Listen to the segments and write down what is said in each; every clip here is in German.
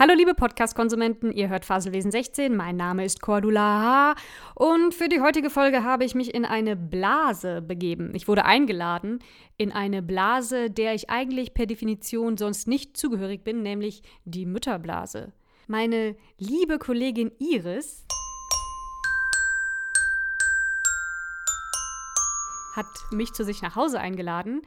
Hallo liebe Podcast-Konsumenten, ihr hört Faselwesen 16, mein Name ist Cordula H. und für die heutige Folge habe ich mich in eine Blase begeben. Ich wurde eingeladen in eine Blase, der ich eigentlich per Definition sonst nicht zugehörig bin, nämlich die Mütterblase. Meine liebe Kollegin Iris hat mich zu sich nach Hause eingeladen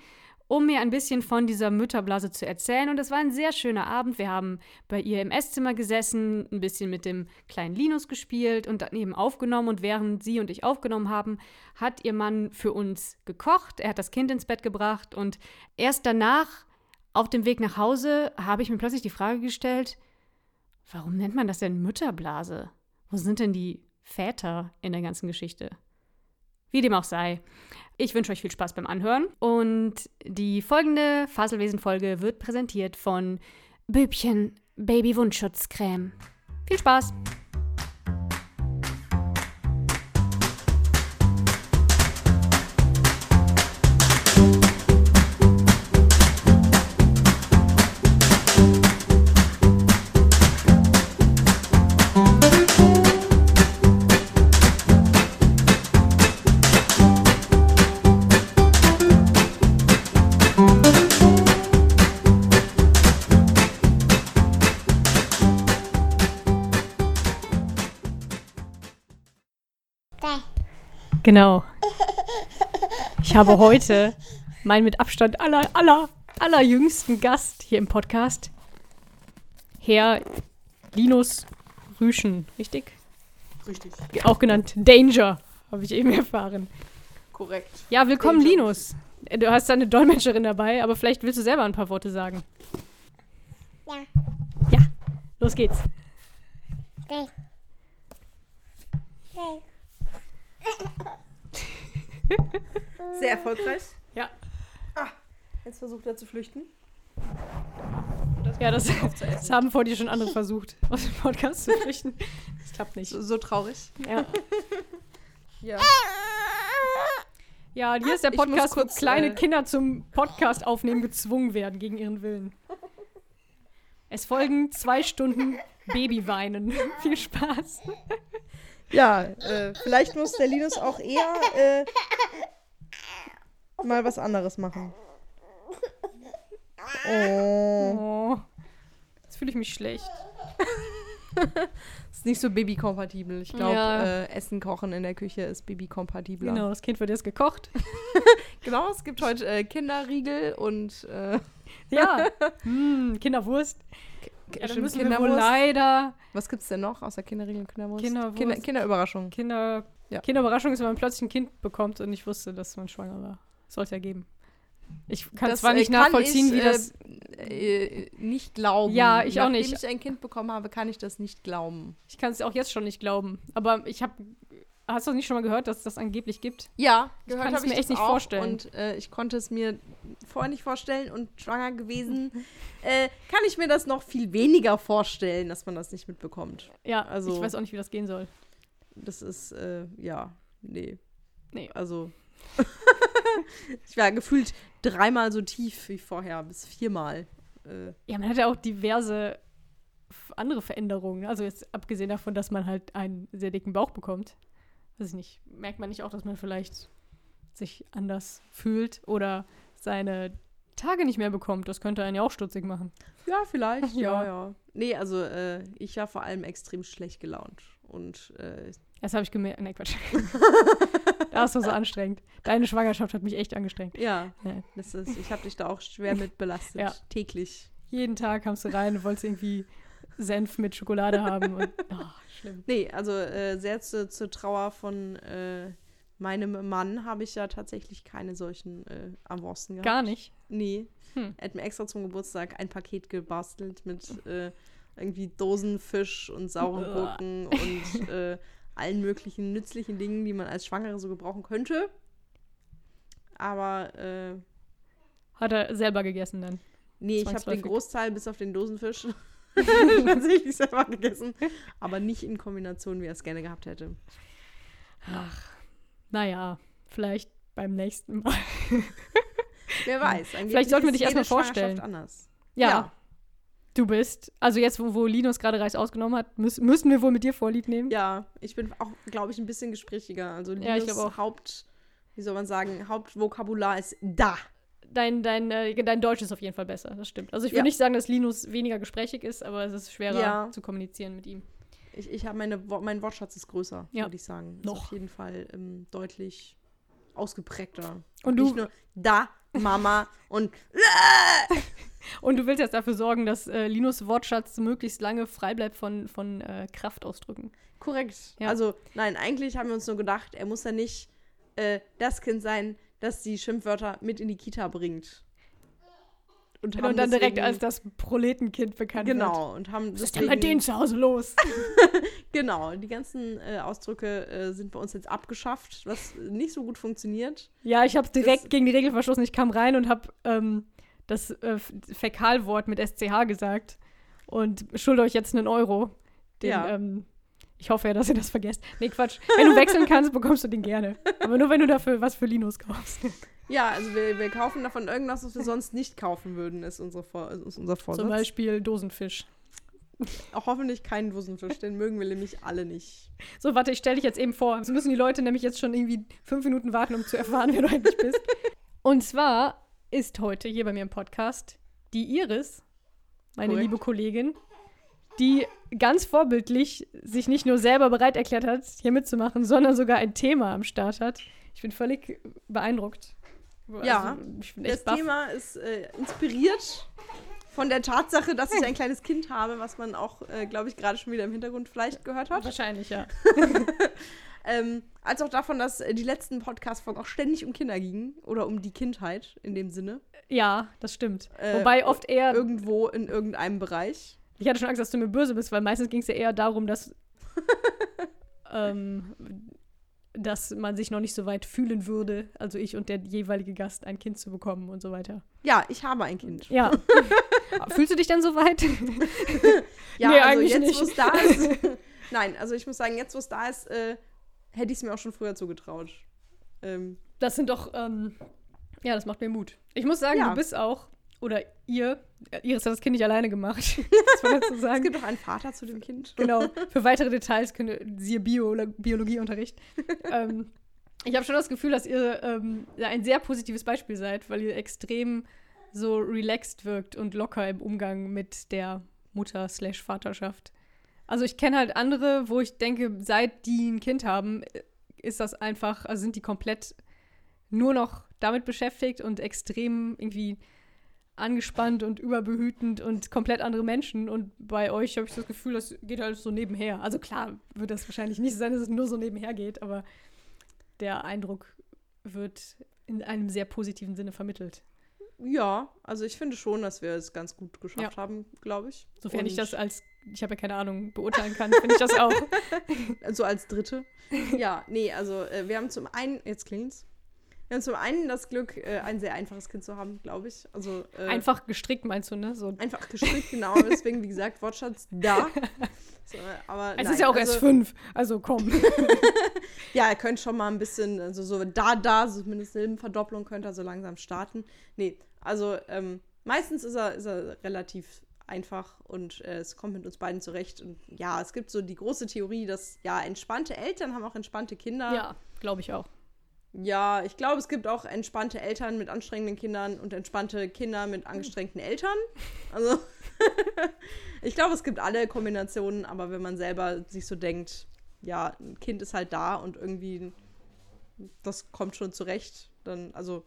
um mir ein bisschen von dieser Mütterblase zu erzählen. Und es war ein sehr schöner Abend. Wir haben bei ihr im Esszimmer gesessen, ein bisschen mit dem kleinen Linus gespielt und daneben aufgenommen. Und während sie und ich aufgenommen haben, hat ihr Mann für uns gekocht. Er hat das Kind ins Bett gebracht. Und erst danach, auf dem Weg nach Hause, habe ich mir plötzlich die Frage gestellt, warum nennt man das denn Mütterblase? Wo sind denn die Väter in der ganzen Geschichte? Wie dem auch sei. Ich wünsche euch viel Spaß beim Anhören. Und die folgende Faselwesen-Folge wird präsentiert von Bübchen Baby Wundschutzcreme. Viel Spaß! Genau. Ich habe heute meinen mit Abstand aller, aller, allerjüngsten Gast hier im Podcast, Herr Linus Rüschen, richtig? Richtig. Auch genannt Danger, habe ich eben erfahren. Korrekt. Ja, willkommen Danger. Linus. Du hast da eine Dolmetscherin dabei, aber vielleicht willst du selber ein paar Worte sagen. Ja. Ja, los geht's. Okay. Okay. Sehr erfolgreich. Ja. Jetzt versucht er zu flüchten. Ja, das, das haben vor dir schon andere versucht, aus dem Podcast zu flüchten. Das klappt nicht. So, so traurig. Ja. Ja. Ja, hier ist der Podcast, kurz, wo kleine äh, Kinder zum Podcast aufnehmen gezwungen werden gegen ihren Willen. Es folgen zwei Stunden Babyweinen. Viel Spaß. Ja, äh, vielleicht muss der Linus auch eher äh, mal was anderes machen. Oh. Oh. Jetzt fühle ich mich schlecht. Ist nicht so babykompatibel. Ich glaube, Ja. äh, Essen kochen in der Küche ist babykompatibler. Genau, das Kind wird jetzt gekocht. Genau, es gibt heute äh, Kinderriegel und äh, Ja. hm, Kinderwurst. Ja, dann müssen wir wohl leider Was gibt's denn noch außer Kinderriegel und Kinderwurst? Kinderwurst. Kinder, Kinderüberraschung. Kinder. Ja. Kinderüberraschung ist, wenn man plötzlich ein Kind bekommt und nicht wusste, dass man schwanger war. Soll es ja geben. Ich kann Das, zwar äh, nicht kann nachvollziehen, ich, wie das. Äh, äh, nicht glauben. Ja, ich auch Nachdem nicht. ich ein Kind bekommen habe, kann ich das nicht glauben. Ich kann es auch jetzt schon nicht glauben. Aber ich habe. Hast du nicht schon mal gehört, dass es das angeblich gibt? Ja, Ich gehört habe mir ich echt das nicht vorstellen. Und äh, ich konnte es mir vorher nicht vorstellen und schwanger gewesen, äh, kann ich mir das noch viel weniger vorstellen, dass man das nicht mitbekommt. Ja, Also- ich weiß auch nicht, wie das gehen soll. Das ist, äh, ja, nee. Nee. Also, ich war gefühlt dreimal so tief wie vorher, bis viermal. Äh, Ja, man hat ja auch diverse andere Veränderungen. Also jetzt abgesehen davon, dass man halt einen sehr dicken Bauch bekommt. Weiß ich nicht. Merkt man nicht auch, dass man vielleicht sich anders fühlt oder seine Tage nicht mehr bekommt? Das könnte einen ja auch stutzig machen. ja, vielleicht, Ja. ja, ja. Nee, also, äh, ich war vor allem extrem schlecht gelaunt. Und äh, Das habe ich gemerkt. Nee, Quatsch. das war so anstrengend. Deine Schwangerschaft hat mich echt angestrengt. ja, Nee. das ist, ich habe dich da auch schwer mit belastet. Ja. Täglich. Jeden Tag kamst du rein und wolltest irgendwie Senf mit Schokolade haben. Und, oh, schlimm. Nee, also äh, sehr zu, zur Trauer von äh, meinem Mann habe ich ja tatsächlich keine solchen äh, Avancen gehabt. Gar nicht. Nee. Hm. Er hat mir extra zum Geburtstag ein Paket gebastelt mit äh, irgendwie Dosenfisch und sauren. Gurken und äh, allen möglichen nützlichen Dingen, die man als Schwangere so gebrauchen könnte. Aber äh, Hat er selber gegessen dann. nee, ich habe den. Großteil bis auf den Dosenfisch tatsächlich selber gegessen. Aber nicht in Kombination, wie er es gerne gehabt hätte. Naja, vielleicht beim nächsten Mal. Wer weiß. Vielleicht sollten wir dich erstmal vorstellen. Anders. Ja. Ja. du bist. Also jetzt, wo, wo Linus gerade Reis ausgenommen hat, müß, müssen wir wohl mit dir Vorlieb nehmen. Ja, ich bin auch, glaube ich, ein bisschen gesprächiger. Also Ja, ich Linus auch. Haupt, wie soll man sagen, Hauptvokabular ist da. Dein, dein, äh, dein Deutsch ist auf jeden Fall besser, das stimmt. Also ich würde Ja. nicht sagen, dass Linus weniger gesprächig ist, aber es ist schwerer Ja. zu kommunizieren mit ihm. Ich, ich habe meine, mein Wortschatz ist größer, Ja. würde ich sagen. Ist Noch. auf jeden Fall ähm, deutlich ausgeprägter. Und Nicht du, nur da, Mama und und du willst jetzt dafür sorgen, dass äh, Linus Wortschatz möglichst lange frei bleibt von, von äh, Kraftausdrücken. korrekt. Ja. Also, nein, eigentlich haben wir uns nur gedacht, er muss ja nicht äh, das Kind sein, das die Schimpfwörter mit in die Kita bringt. Und, haben Und dann direkt als das Proletenkind bekannt wird. Genau, und haben Was ist denn bei denen zu Hause los? Genau, die ganzen äh, Ausdrücke äh, sind bei uns jetzt abgeschafft, was nicht so gut funktioniert. Ja, ich habe direkt Das- gegen die Regel verstoßen. Ich kam rein und habe ähm, das äh, Fäkalwort mit SCH gesagt und schulde euch jetzt einen Euro. Den, Ja. ähm, ich hoffe ja, dass ihr das vergesst. Nee, Quatsch. Wenn du wechseln kannst, bekommst du den gerne. Aber nur, wenn du dafür was für Linus kaufst. Ja, also wir, wir kaufen davon irgendwas, was wir sonst nicht kaufen würden, ist, unsere Vor ist unser Vorsatz. Zum Beispiel Dosenfisch. Auch hoffentlich keinen Dosenfisch, den mögen wir nämlich alle nicht. So, warte, ich stelle dich jetzt eben vor. So müssen die Leute nämlich jetzt schon irgendwie fünf Minuten warten, um zu erfahren, wer du eigentlich bist. Und zwar ist heute hier bei mir im Podcast die Iris, meine Korrekt. liebe Kollegin, die ganz vorbildlich sich nicht nur selber bereit erklärt hat, hier mitzumachen, sondern sogar ein Thema am Start hat. Ich bin völlig beeindruckt. Ja, Also, ich bin Das baff. Thema ist äh, inspiriert von der Tatsache, dass ich ein kleines Kind habe, was man auch, äh, glaube ich, gerade schon wieder im Hintergrund vielleicht gehört hat. Wahrscheinlich, ja. Ähm, als auch davon, dass äh, die letzten Podcast-Folgen auch ständig um Kinder gingen oder um die Kindheit in dem Sinne. Ja, das stimmt. Äh, Wobei oft eher Irgendwo in irgendeinem Bereich. Ich hatte schon Angst, dass du mir böse bist, weil meistens ging es ja eher darum, dass, ähm, dass man sich noch nicht so weit fühlen würde, also ich und der jeweilige Gast, ein Kind zu bekommen und so weiter. Ja, ich habe ein Kind. Ja. Fühlst du dich dann so weit? Ja, Nee, also jetzt, nicht. wo es da ist. Nein, also ich muss sagen, jetzt, wo es da ist, äh, hätte ich es mir auch schon früher zugetraut. Ähm, Das sind doch, ähm, ja, das macht mir Mut. Ich muss sagen, Ja. du bist auch, oder ihr, äh, Iris hat das Kind nicht alleine gemacht, das man dazu es sagen. gibt auch einen Vater zu dem Kind. Genau. Für weitere Details könnt ihr, siehe Bio Biologieunterricht. ähm, ich habe schon das Gefühl, dass ihr ähm, ein sehr positives Beispiel seid, weil ihr extrem so relaxed wirkt und locker im Umgang mit der Mutter-Vaterschaft. Also ich kenne halt andere, wo ich denke, seit die ein Kind haben, äh, ist das einfach, also sind die komplett nur noch damit beschäftigt und extrem irgendwie angespannt und überbehütend und komplett andere Menschen. Und bei euch habe ich das Gefühl, das geht halt so nebenher. Also klar wird das wahrscheinlich nicht sein, dass es nur so nebenher geht, aber der Eindruck wird in einem sehr positiven Sinne vermittelt. Ja, also ich finde schon, dass wir es ganz gut geschafft Ja. haben, glaube ich. Sofern ich Und- das als, ich habe ja keine Ahnung, beurteilen kann, finde ich das auch. So als Dritte. ja, nee, also äh, wir haben zum einen, jetzt klingt's. Wir haben zum einen das Glück, äh, ein sehr einfaches Kind zu haben, glaube ich. Also äh, Einfach gestrickt, meinst du, ne? So. einfach gestrickt, genau. Deswegen, wie gesagt, Wortschatz da. So, aber Es nein, ist ja auch also, erst fünf, also komm. Ja, ihr könnt schon mal ein bisschen, also so da, da, so zumindest Silbenverdopplung könnt ihr so langsam starten. Nee, also ähm, meistens ist er, ist er relativ einfach und äh, es kommt mit uns beiden zurecht. Und ja, es gibt so die große Theorie, dass ja, entspannte Eltern haben auch entspannte Kinder. ja, glaube ich auch. Ja, ich glaube, es gibt auch entspannte Eltern mit anstrengenden Kindern und entspannte Kinder mit angestrengten Eltern. Also, ich glaube, es gibt alle Kombinationen, aber wenn man selber sich so denkt, ja, ein Kind ist halt da und irgendwie das kommt schon zurecht, dann, also,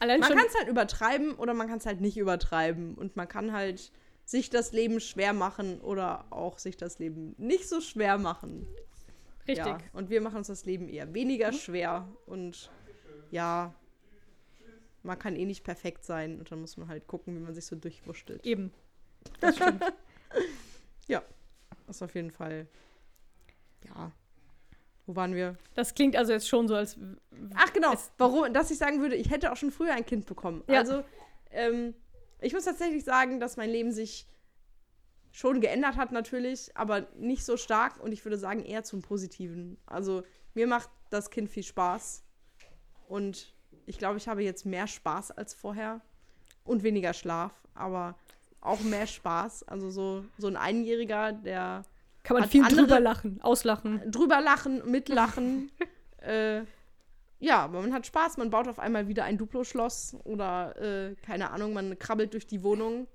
Allein man kann es halt übertreiben oder man kann es halt nicht übertreiben und man kann halt sich das Leben schwer machen oder auch sich das Leben nicht so schwer machen. Richtig. Ja, und wir machen uns das Leben eher weniger schwer und ja, man kann eh nicht perfekt sein und dann muss man halt gucken, wie man sich so durchwurschtelt. Eben. Das stimmt. Das ist auf jeden Fall, ja. Wo waren wir? Das klingt also jetzt schon so, als Ach genau, warum, dass ich sagen würde, ich hätte auch schon früher ein Kind bekommen. Ja. Also, ähm, ich muss tatsächlich sagen, dass mein Leben sich schon geändert hat natürlich, aber nicht so stark und ich würde sagen eher zum Positiven. Also mir macht das Kind viel Spaß und ich glaube, ich habe jetzt mehr Spaß als vorher und weniger Schlaf, aber auch mehr Spaß. Also so, so ein Einjähriger, der Kann man viel andere- drüber lachen, auslachen. drüber lachen, mitlachen. äh, ja, aber man hat Spaß, man baut auf einmal wieder ein Duplo-Schloss oder äh, keine Ahnung, man krabbelt durch die Wohnung.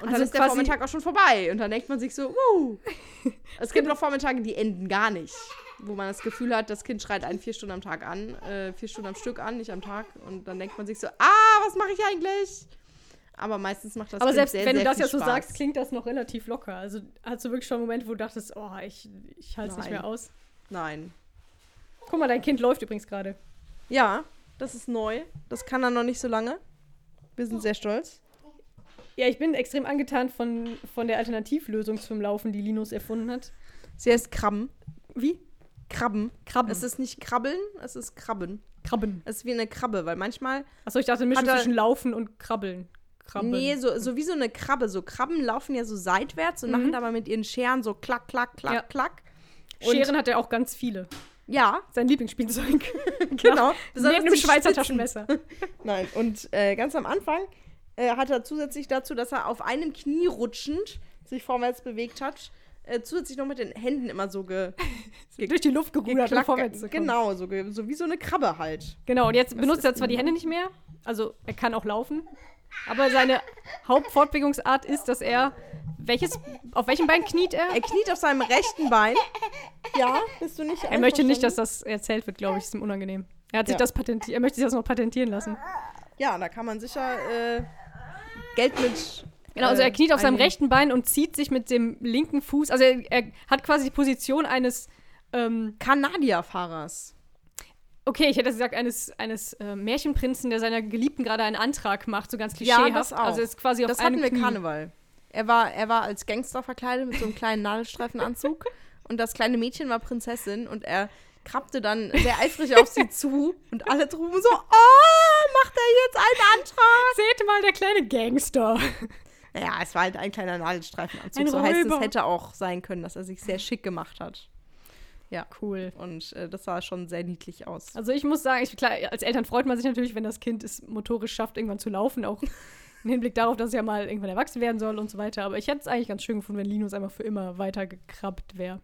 Und dann Also ist der Vormittag auch schon vorbei. Und dann denkt man sich so, wuh. Es gibt noch Vormittage, die enden gar nicht. Wo man das Gefühl hat, das Kind schreit einen vier Stunden am Tag an, äh, vier Stunden am Stück an, nicht am Tag. Und dann denkt man sich so, ah, was mache ich eigentlich? Aber meistens macht das Aber Kind selbst sehr, wenn sehr du das jetzt so sagst, klingt das noch relativ locker. Also hast du wirklich schon einen Moment, wo du dachtest, oh, ich, ich halte es nicht mehr aus. Nein. Guck mal, dein Kind läuft übrigens gerade. Ja, das ist neu. Das kann er noch nicht so lange. Wir sind sehr stolz. Ja, ich bin extrem angetan von, von der Alternativlösung zum Laufen, die Linus erfunden hat. Sie heißt Krabben. Wie? Krabben. Krabben. Es ist nicht Krabbeln, es ist Krabben. Krabben. Es ist wie eine Krabbe, weil manchmal. Achso, ich dachte, Mischung er- zwischen Laufen und Krabbeln. Krabben. Nee, so, so wie so eine Krabbe. So Krabben laufen ja so seitwärts und Mhm. machen dabei mit ihren Scheren so klack, klack, klack, Ja. klack. Und- Scheren hat er auch ganz viele. Ja, Sein Lieblingsspielzeug. genau. Neben dem Schweizer Spitzen. Taschenmesser. Nein, und äh, ganz am Anfang äh, hat er zusätzlich dazu, dass er auf einem Knie rutschend sich vorwärts bewegt hat, äh, zusätzlich noch mit den Händen immer so ge Durch die Luft gerudert, um vorwärts zu kommen. Genau, so, so wie so eine Krabbe halt. Genau, und jetzt benutzt ist er zwar die Hände nicht mehr, also er kann auch laufen, aber seine Hauptfortbewegungsart ist, dass er welches auf welchem Bein kniet er? Er kniet auf seinem rechten Bein. Ja, bist du nicht Er möchte nicht, dass das erzählt wird, glaube ich, ist ihm unangenehm. Er hat sich Ja. das patentiert, er möchte sich das noch patentieren lassen. Ja, da kann man sicher äh, Geld mit. Genau, also er kniet auf seinem rechten Bein und zieht sich mit dem linken Fuß, also er, er hat quasi die Position eines ähm, Kanadierfahrers. Okay, ich hätte gesagt, eines, eines äh, Märchenprinzen, der seiner Geliebten gerade einen Antrag macht, so ganz klischeehaft. das auch. Also ist quasi auf Das hatten wir Knie. Karneval. Er war, er war als Gangster verkleidet mit so einem kleinen Nadelstreifenanzug und das kleine Mädchen war Prinzessin und er krabbte dann sehr eifrig auf sie zu und alle trugen so, oh, macht er jetzt einen Antrag? Seht mal, der kleine Gangster. Ja, es war halt ein kleiner Nadelstreifenanzug. Ein so heißt es, hätte auch sein können, dass er sich sehr schick gemacht hat. Cool. Und äh, das sah schon sehr niedlich aus. Also ich muss sagen, ich, klar, als Eltern freut man sich natürlich, wenn das Kind es motorisch schafft, irgendwann zu laufen, auch im Hinblick darauf, dass es ja mal irgendwann erwachsen werden soll und so weiter. Aber ich hätte es eigentlich ganz schön gefunden, wenn Linus einfach für immer weiter gekrabbt wäre.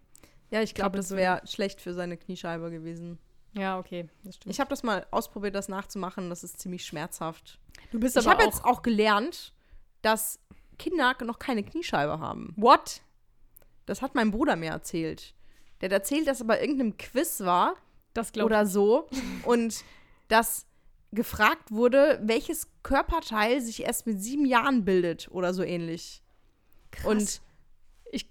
Ja, ich glaube, Krabbelt das wäre schlecht für seine Kniescheibe gewesen. Ja, okay, das stimmt. Ich habe das mal ausprobiert, das nachzumachen. Das ist ziemlich schmerzhaft. du bist Ich aber habe auch... jetzt auch gelernt, dass Kinder noch keine Kniescheibe haben. What? Das hat mein Bruder mir erzählt. Der hat erzählt, dass er bei irgendeinem Quiz war Das glaube oder so und dass gefragt wurde, welches Körperteil sich erst mit sieben Jahren bildet oder so ähnlich. ich. Und ich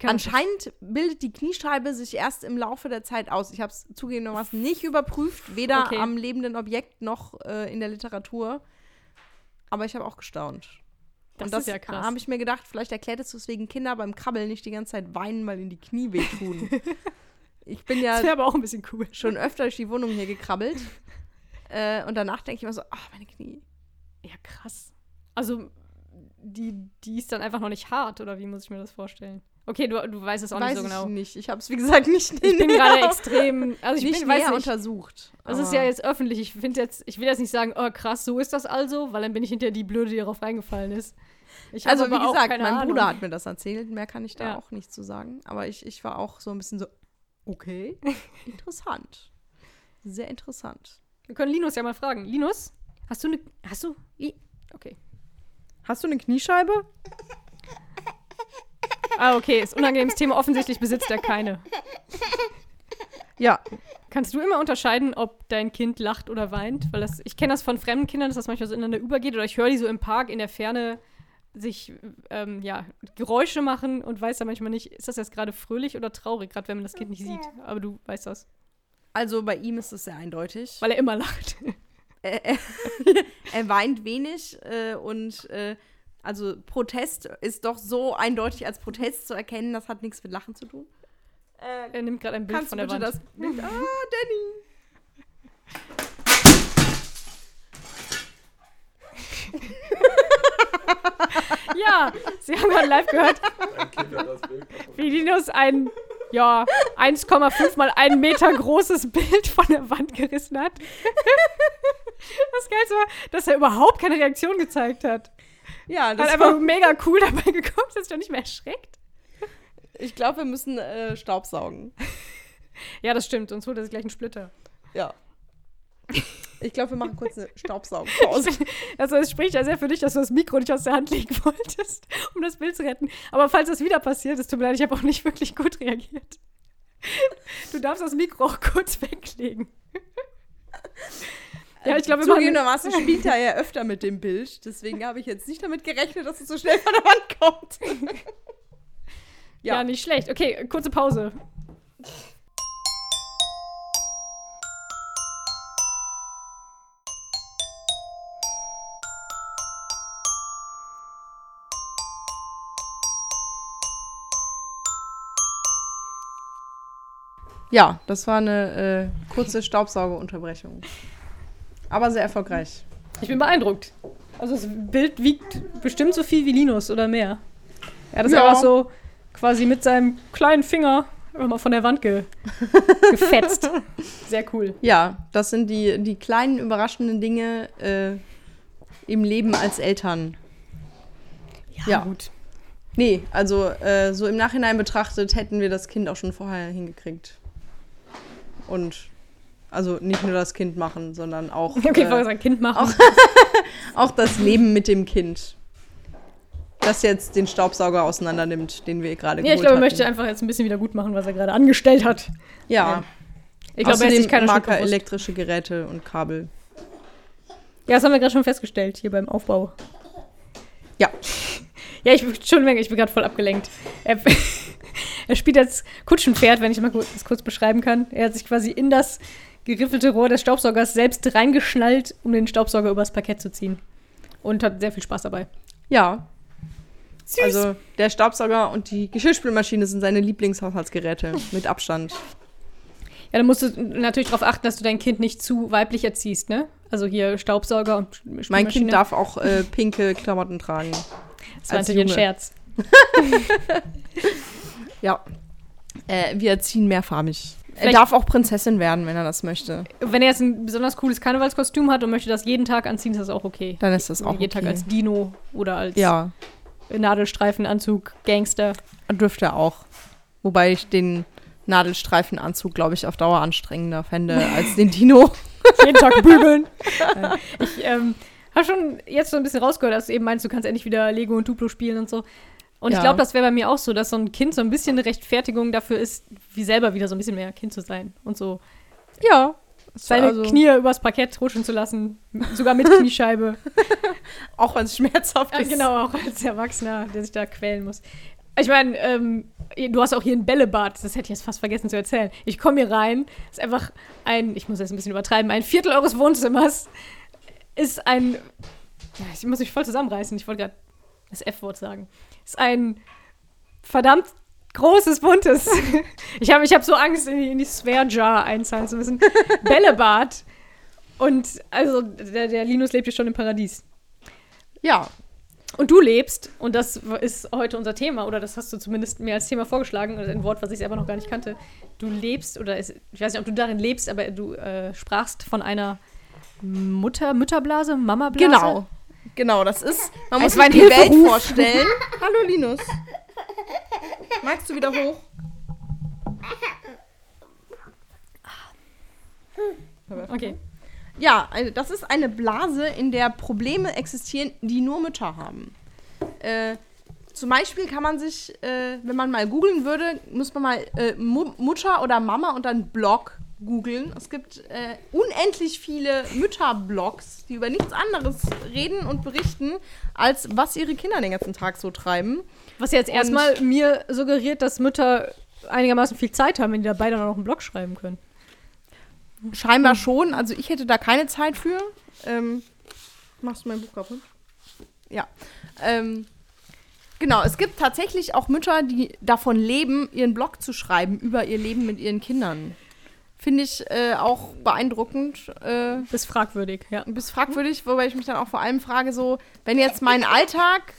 anscheinend bildet die Kniescheibe sich erst im Laufe der Zeit aus. Ich habe es zugegebenermaßen nicht überprüft, weder Okay. am lebenden Objekt noch äh, in der Literatur. Aber ich habe auch gestaunt. Das und das ist ja krass. habe ich mir gedacht, vielleicht erklärt es weswegen Kinder beim Krabbeln nicht die ganze Zeit weinen, weil ihnen die Knie wehtun. ich bin ja Das aber auch ein bisschen cool. schon öfter durch die Wohnung hier gekrabbelt. äh, und danach denke ich immer so, ach, meine Knie. Ja, krass. Also, die, die ist dann einfach noch nicht hart, oder wie muss ich mir das vorstellen? Okay, du, du weißt es auch weiß nicht so genau. ich nicht. Ich habe es, wie gesagt, nicht Ich bin gerade extrem. Also, ich nicht bin, weiß nicht. untersucht. Das ist ja jetzt öffentlich. Ich finde jetzt, ich will jetzt nicht sagen, oh krass, so ist das also, weil dann bin ich hinterher die Blöde, die darauf reingefallen ist. Ich Also, wie gesagt, mein Ahnung. Bruder hat mir das erzählt. Mehr kann ich da Ja. auch nicht zu sagen. Aber ich, ich war auch so ein bisschen so, okay, interessant. Sehr interessant. Wir können Linus ja mal fragen. Linus, hast du eine. Hast du. Okay. Hast du eine Kniescheibe? Ah, okay, ist unangenehmes Thema. Offensichtlich besitzt er keine. Ja. Kannst du immer unterscheiden, ob dein Kind lacht oder weint? Weil das, ich kenne das von fremden Kindern, dass das manchmal so ineinander übergeht. Oder ich höre die so im Park in der Ferne sich ähm, ja, Geräusche machen und weiß dann manchmal nicht, ist das jetzt gerade fröhlich oder traurig, gerade wenn man das Kind nicht sieht. Aber du weißt das. Also bei ihm ist es sehr eindeutig. Weil er immer lacht. er, er, er weint wenig äh, und äh, also Protest ist doch so eindeutig als Protest zu erkennen, das hat nichts mit Lachen zu tun. Äh, Er nimmt gerade ein Bild kannst von der bitte Wand. das Bild? Ah, Danny. Ja, Sie haben gerade live gehört, wie Linus ein, ja, 1,5 mal 1 Meter großes Bild von der Wand gerissen hat. Das Geilste war, dass er überhaupt keine Reaktion gezeigt hat. Ja, Hat das einfach war, mega cool dabei geguckt, dass ich doch nicht mehr erschreckt. ich glaube, wir müssen äh, Staubsaugen. Ja, das stimmt, sonst holt er sich gleich einen Splitter. Ja. Ich glaube, wir machen kurz eine Staubsaugpause. Also es spricht ja sehr für dich, dass du das Mikro nicht aus der Hand legen wolltest, um das Bild zu retten. Aber falls das wieder passiert, es tut mir leid, ich habe auch nicht wirklich gut reagiert. Du darfst das Mikro auch kurz weglegen. Ja, ich glaube. Zugegebenermaßen spielt er ja öfter mit dem Bild. Deswegen habe ich jetzt nicht damit gerechnet, dass es so schnell von der Wand kommt. Ja. Ja. nicht schlecht. Okay, kurze Pause. Ja, das war eine äh, kurze Staubsaugerunterbrechung. Aber sehr erfolgreich. Ich bin beeindruckt. Also das Bild wiegt bestimmt so viel wie Linus oder mehr. Er hat das Ja. einfach so quasi mit seinem kleinen Finger mal von der Wand ge gefetzt. Sehr cool. Ja, das sind die, die kleinen überraschenden Dinge äh, im Leben als Eltern. Ja. gut. Nee, also äh, so im Nachhinein betrachtet hätten wir das Kind auch schon vorher hingekriegt. Und also nicht nur das Kind machen, sondern auch, Okay, ich wollte äh, sagen, Kind machen. auch das Leben mit dem Kind. Das jetzt den Staubsauger auseinander nimmt, den wir gerade ja, ich glaube, er möchte einfach jetzt ein bisschen wieder gut machen, was er gerade angestellt hat. Ja, Ich glaube, er ist sich keiner mag Schuld er bewusst. elektrische Geräte und Kabel. Ja, das haben wir gerade schon festgestellt, hier beim Aufbau. Ja. Ja, ich bin schon ich bin gerade voll abgelenkt. Er, er spielt jetzt Kutschenpferd, wenn ich mal kurz, das kurz beschreiben kann. Er hat sich quasi in das geriffelte Rohr des Staubsaugers selbst reingeschnallt, um den Staubsauger übers Parkett zu ziehen. Und hat sehr viel Spaß dabei. Ja, Süß. also der Staubsauger und die Geschirrspülmaschine sind seine Lieblingshaushaltsgeräte mit Abstand. ja, dann musst du natürlich darauf achten, dass du dein Kind nicht zu weiblich erziehst, ne? Also hier Staubsauger und Spülmaschine. Mein Kind darf auch äh, pinke Klamotten tragen. Das war natürlich ein. Scherz. Ja. Äh, wir erziehen mehrfarbig. Er darf auch Prinzessin werden, wenn er das möchte. Wenn er jetzt ein besonders cooles Karnevalskostüm hat und möchte das jeden Tag anziehen, ist das auch okay. Dann ist das auch jeden Tag okay. als Dino oder als Ja, Nadelstreifenanzug, Gangster. dürfte er auch. Wobei ich den Nadelstreifenanzug, glaube ich, auf Dauer anstrengender fände als den Dino. jeden Tag bügeln. Ich ähm, habe schon jetzt so ein bisschen rausgehört, dass du eben meinst, du kannst endlich wieder Lego und Duplo spielen und so. Und ich Ja. glaube, das wäre bei mir auch so, dass so ein Kind so ein bisschen eine Rechtfertigung dafür ist, wie selber wieder so ein bisschen mehr Kind zu sein und so Ja. seine also, Knie übers Parkett rutschen zu lassen, sogar mit Kniescheibe. Auch wenn es schmerzhaft Ja, ist. genau, auch als Erwachsener, der sich da quälen muss. Ich meine, ähm, du hast auch hier ein Bällebad, das hätte ich jetzt fast vergessen zu erzählen. Ich komme hier rein, ist einfach ein, ich muss jetzt ein bisschen übertreiben, ein Viertel eures Wohnzimmers ist ein, ich muss mich voll zusammenreißen, ich wollte gerade das F-Wort sagen, ist ein verdammt großes, buntes. ich habe ich hab so Angst, in die, in die Sphere-Jar einzahlen zu müssen. Bällebad. Und also, der, der Linus lebt hier schon im Paradies. Ja. Und du lebst, und das ist heute unser Thema, oder das hast du zumindest mir als Thema vorgeschlagen, ein Wort, was ich selber noch gar nicht kannte. Du lebst, oder es, ich weiß nicht, ob du darin lebst, aber du äh, sprachst von einer Mutter, Mütterblase, Mamablase. Genau. Genau, das ist. Man muss sich die Welt vorstellen. Hallo Linus. Magst du wieder hoch? Okay. Ja, also das ist eine Blase, in der Probleme existieren, die nur Mütter haben. Äh, zum Beispiel kann man sich, äh, wenn man mal googeln würde, muss man mal äh, Mu Mutter oder Mama und dann Blog googeln. Es gibt äh, unendlich viele Mütterblogs, die über nichts anderes reden und berichten, als was ihre Kinder den ganzen Tag so treiben. Was jetzt Und- erstmal mir suggeriert, dass Mütter einigermaßen viel Zeit haben, wenn die dabei dann auch noch einen Blog schreiben können. Scheinbar schon. Also ich hätte da keine Zeit für. Ähm, machst du mein Buch kaputt? Ja. Ähm, genau, es gibt tatsächlich auch Mütter, die davon leben, ihren Blog zu schreiben über ihr Leben mit ihren Kindern. Finde ich äh, auch beeindruckend. Äh, ist fragwürdig, ja. bisschen fragwürdig, wobei ich mich dann auch vor allem frage, so, wenn jetzt mein Alltag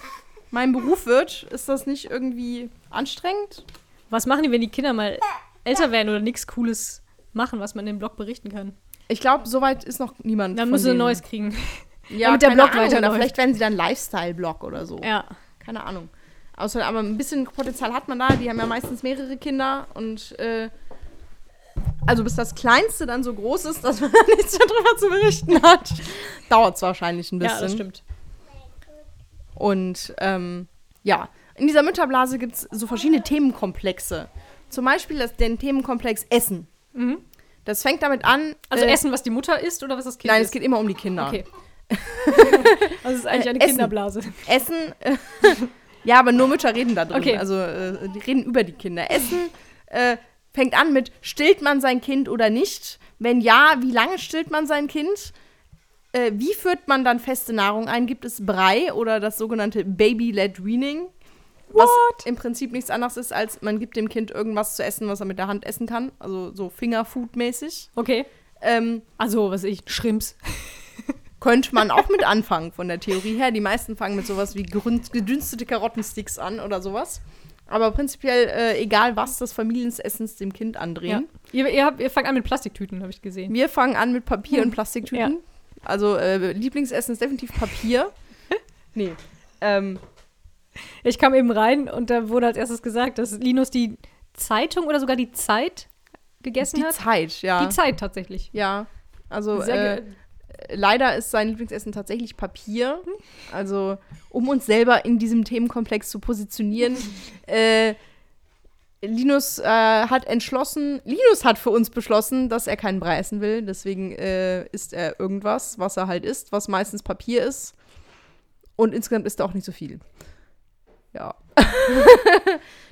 mein Beruf wird, ist das nicht irgendwie anstrengend? Was machen die, wenn die Kinder mal älter werden oder nichts Cooles machen, was man im Blog berichten kann? Ich glaube, soweit ist noch niemand. Dann von musst du ein neues kriegen. Ja, damit der Blog Ahnung, oder weiterläuft. vielleicht werden sie dann Lifestyle-Blog oder so. Ja. Keine Ahnung. Außer, aber ein bisschen Potenzial hat man da. Die haben ja meistens mehrere Kinder und äh, also bis das Kleinste dann so groß ist, dass man da nichts mehr drüber zu berichten hat, dauert es wahrscheinlich ein bisschen. Ja, das stimmt. Und ähm, ja, in dieser Mütterblase gibt es so verschiedene Themenkomplexe. Zum Beispiel das, den Themenkomplex Essen. Mhm. Das fängt damit an. Also äh, Essen, was die Mutter isst oder was das Kind Nein, es isst? geht immer um die Kinder. Okay. also es ist eigentlich Äh, eine Essen. Kinderblase. Essen, äh, ja, aber nur Mütter reden da drin. Okay. Also äh, die reden über die Kinder. Essen äh, fängt an mit, stillt man sein Kind oder nicht? Wenn ja, wie lange stillt man sein Kind? Äh, wie führt man dann feste Nahrung ein? Gibt es Brei oder das sogenannte Baby-led Weaning? Was im Prinzip nichts anderes ist, als man gibt dem Kind irgendwas zu essen, was er mit der Hand essen kann. Also so Fingerfood-mäßig. Okay. Ähm, Also, was ich, Shrimps. könnte man auch mit anfangen von der Theorie her. Die meisten fangen mit sowas wie gedünstete Karottensticks an oder sowas. Aber prinzipiell, äh, egal was, das Familienessens dem Kind Ja. andrehen. Ihr, ihr, habt, ihr fangt an mit Plastiktüten, habe ich gesehen. Wir fangen an mit Papier Hm. und Plastiktüten. Also äh, Lieblingsessen ist definitiv Papier. nee. Ähm, Ich kam eben rein und da wurde als erstes gesagt, dass Linus die Zeitung oder sogar die Zeit gegessen die hat. Zeit, ja. Die Zeit tatsächlich. Ja. Also Sehr äh, leider ist sein Lieblingsessen tatsächlich Papier. Also, um uns selber in diesem Themenkomplex zu positionieren. äh, Linus äh, hat entschlossen, Linus hat für uns beschlossen, dass er keinen Brei essen will. Deswegen äh, isst er irgendwas, was er halt isst, was meistens Papier ist. Und insgesamt isst er auch nicht so viel. Ja.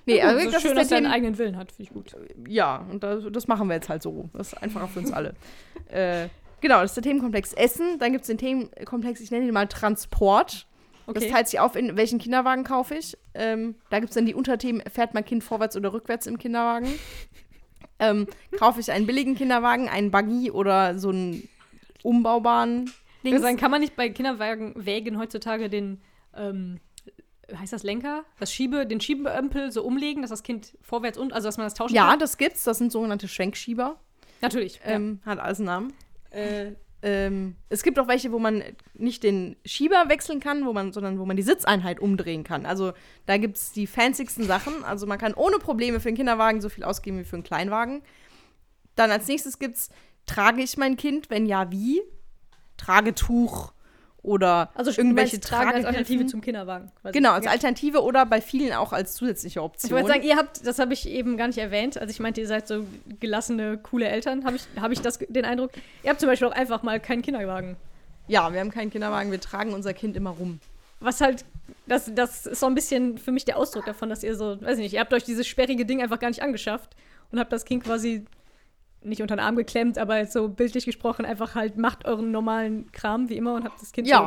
nee, Ja, also gut, so das schön, dass er einen Themen eigenen Willen hat, finde ich gut. ja, und das, das machen wir jetzt halt so. Das ist einfacher für uns alle. äh, genau, das ist der Themenkomplex Essen. Dann gibt es den Themenkomplex, ich nenne ihn mal Transport. Das Okay. teilt sich auf, in welchen Kinderwagen kaufe ich. Ähm, da gibt es dann die Unterthemen, fährt mein Kind vorwärts oder rückwärts im Kinderwagen? ähm, kaufe ich einen billigen Kinderwagen, einen Buggy oder so einen umbaubaren Dings? sagen, kann man nicht bei Kinderwagen Wägen heutzutage den, ähm, heißt das Lenker? Das Schiebe, den Schiebeömpel so umlegen, dass das Kind vorwärts und, also dass man das tauschen Ja, kann? das gibt's. Das sind sogenannte Schwenkschieber. Natürlich. Ähm, Hat alles einen Namen. Äh, ähm, es gibt auch welche, wo man nicht den Schieber wechseln kann, wo man, sondern wo man die Sitzeinheit umdrehen kann. Also da gibt es die fancysten Sachen. Also man kann ohne Probleme für einen Kinderwagen so viel ausgeben wie für einen Kleinwagen. Dann als nächstes gibt es, trage ich mein Kind? Wenn ja, wie? Tragetuch oder Also irgendwelche meinst Tragen als Alternative zum Kinderwagen. quasi. Genau, als Ja. Alternative oder bei vielen auch als zusätzliche Ich Option. wollte sagen, ihr habt, das habe ich eben gar nicht erwähnt, als ich meinte, ihr seid so gelassene, coole Eltern, habe ich, hab ich das, den Eindruck. Ihr habt zum Beispiel auch einfach mal keinen Kinderwagen. ja, wir haben keinen Kinderwagen, wir tragen unser Kind immer rum. Was halt, das, das ist so ein bisschen für mich der Ausdruck davon, dass ihr so, weiß ich nicht, ihr habt euch dieses sperrige Ding einfach gar nicht angeschafft und habt das Kind quasi nicht unter den Arm geklemmt, aber so bildlich gesprochen, einfach halt macht euren normalen Kram wie immer und habt das Kind Ja,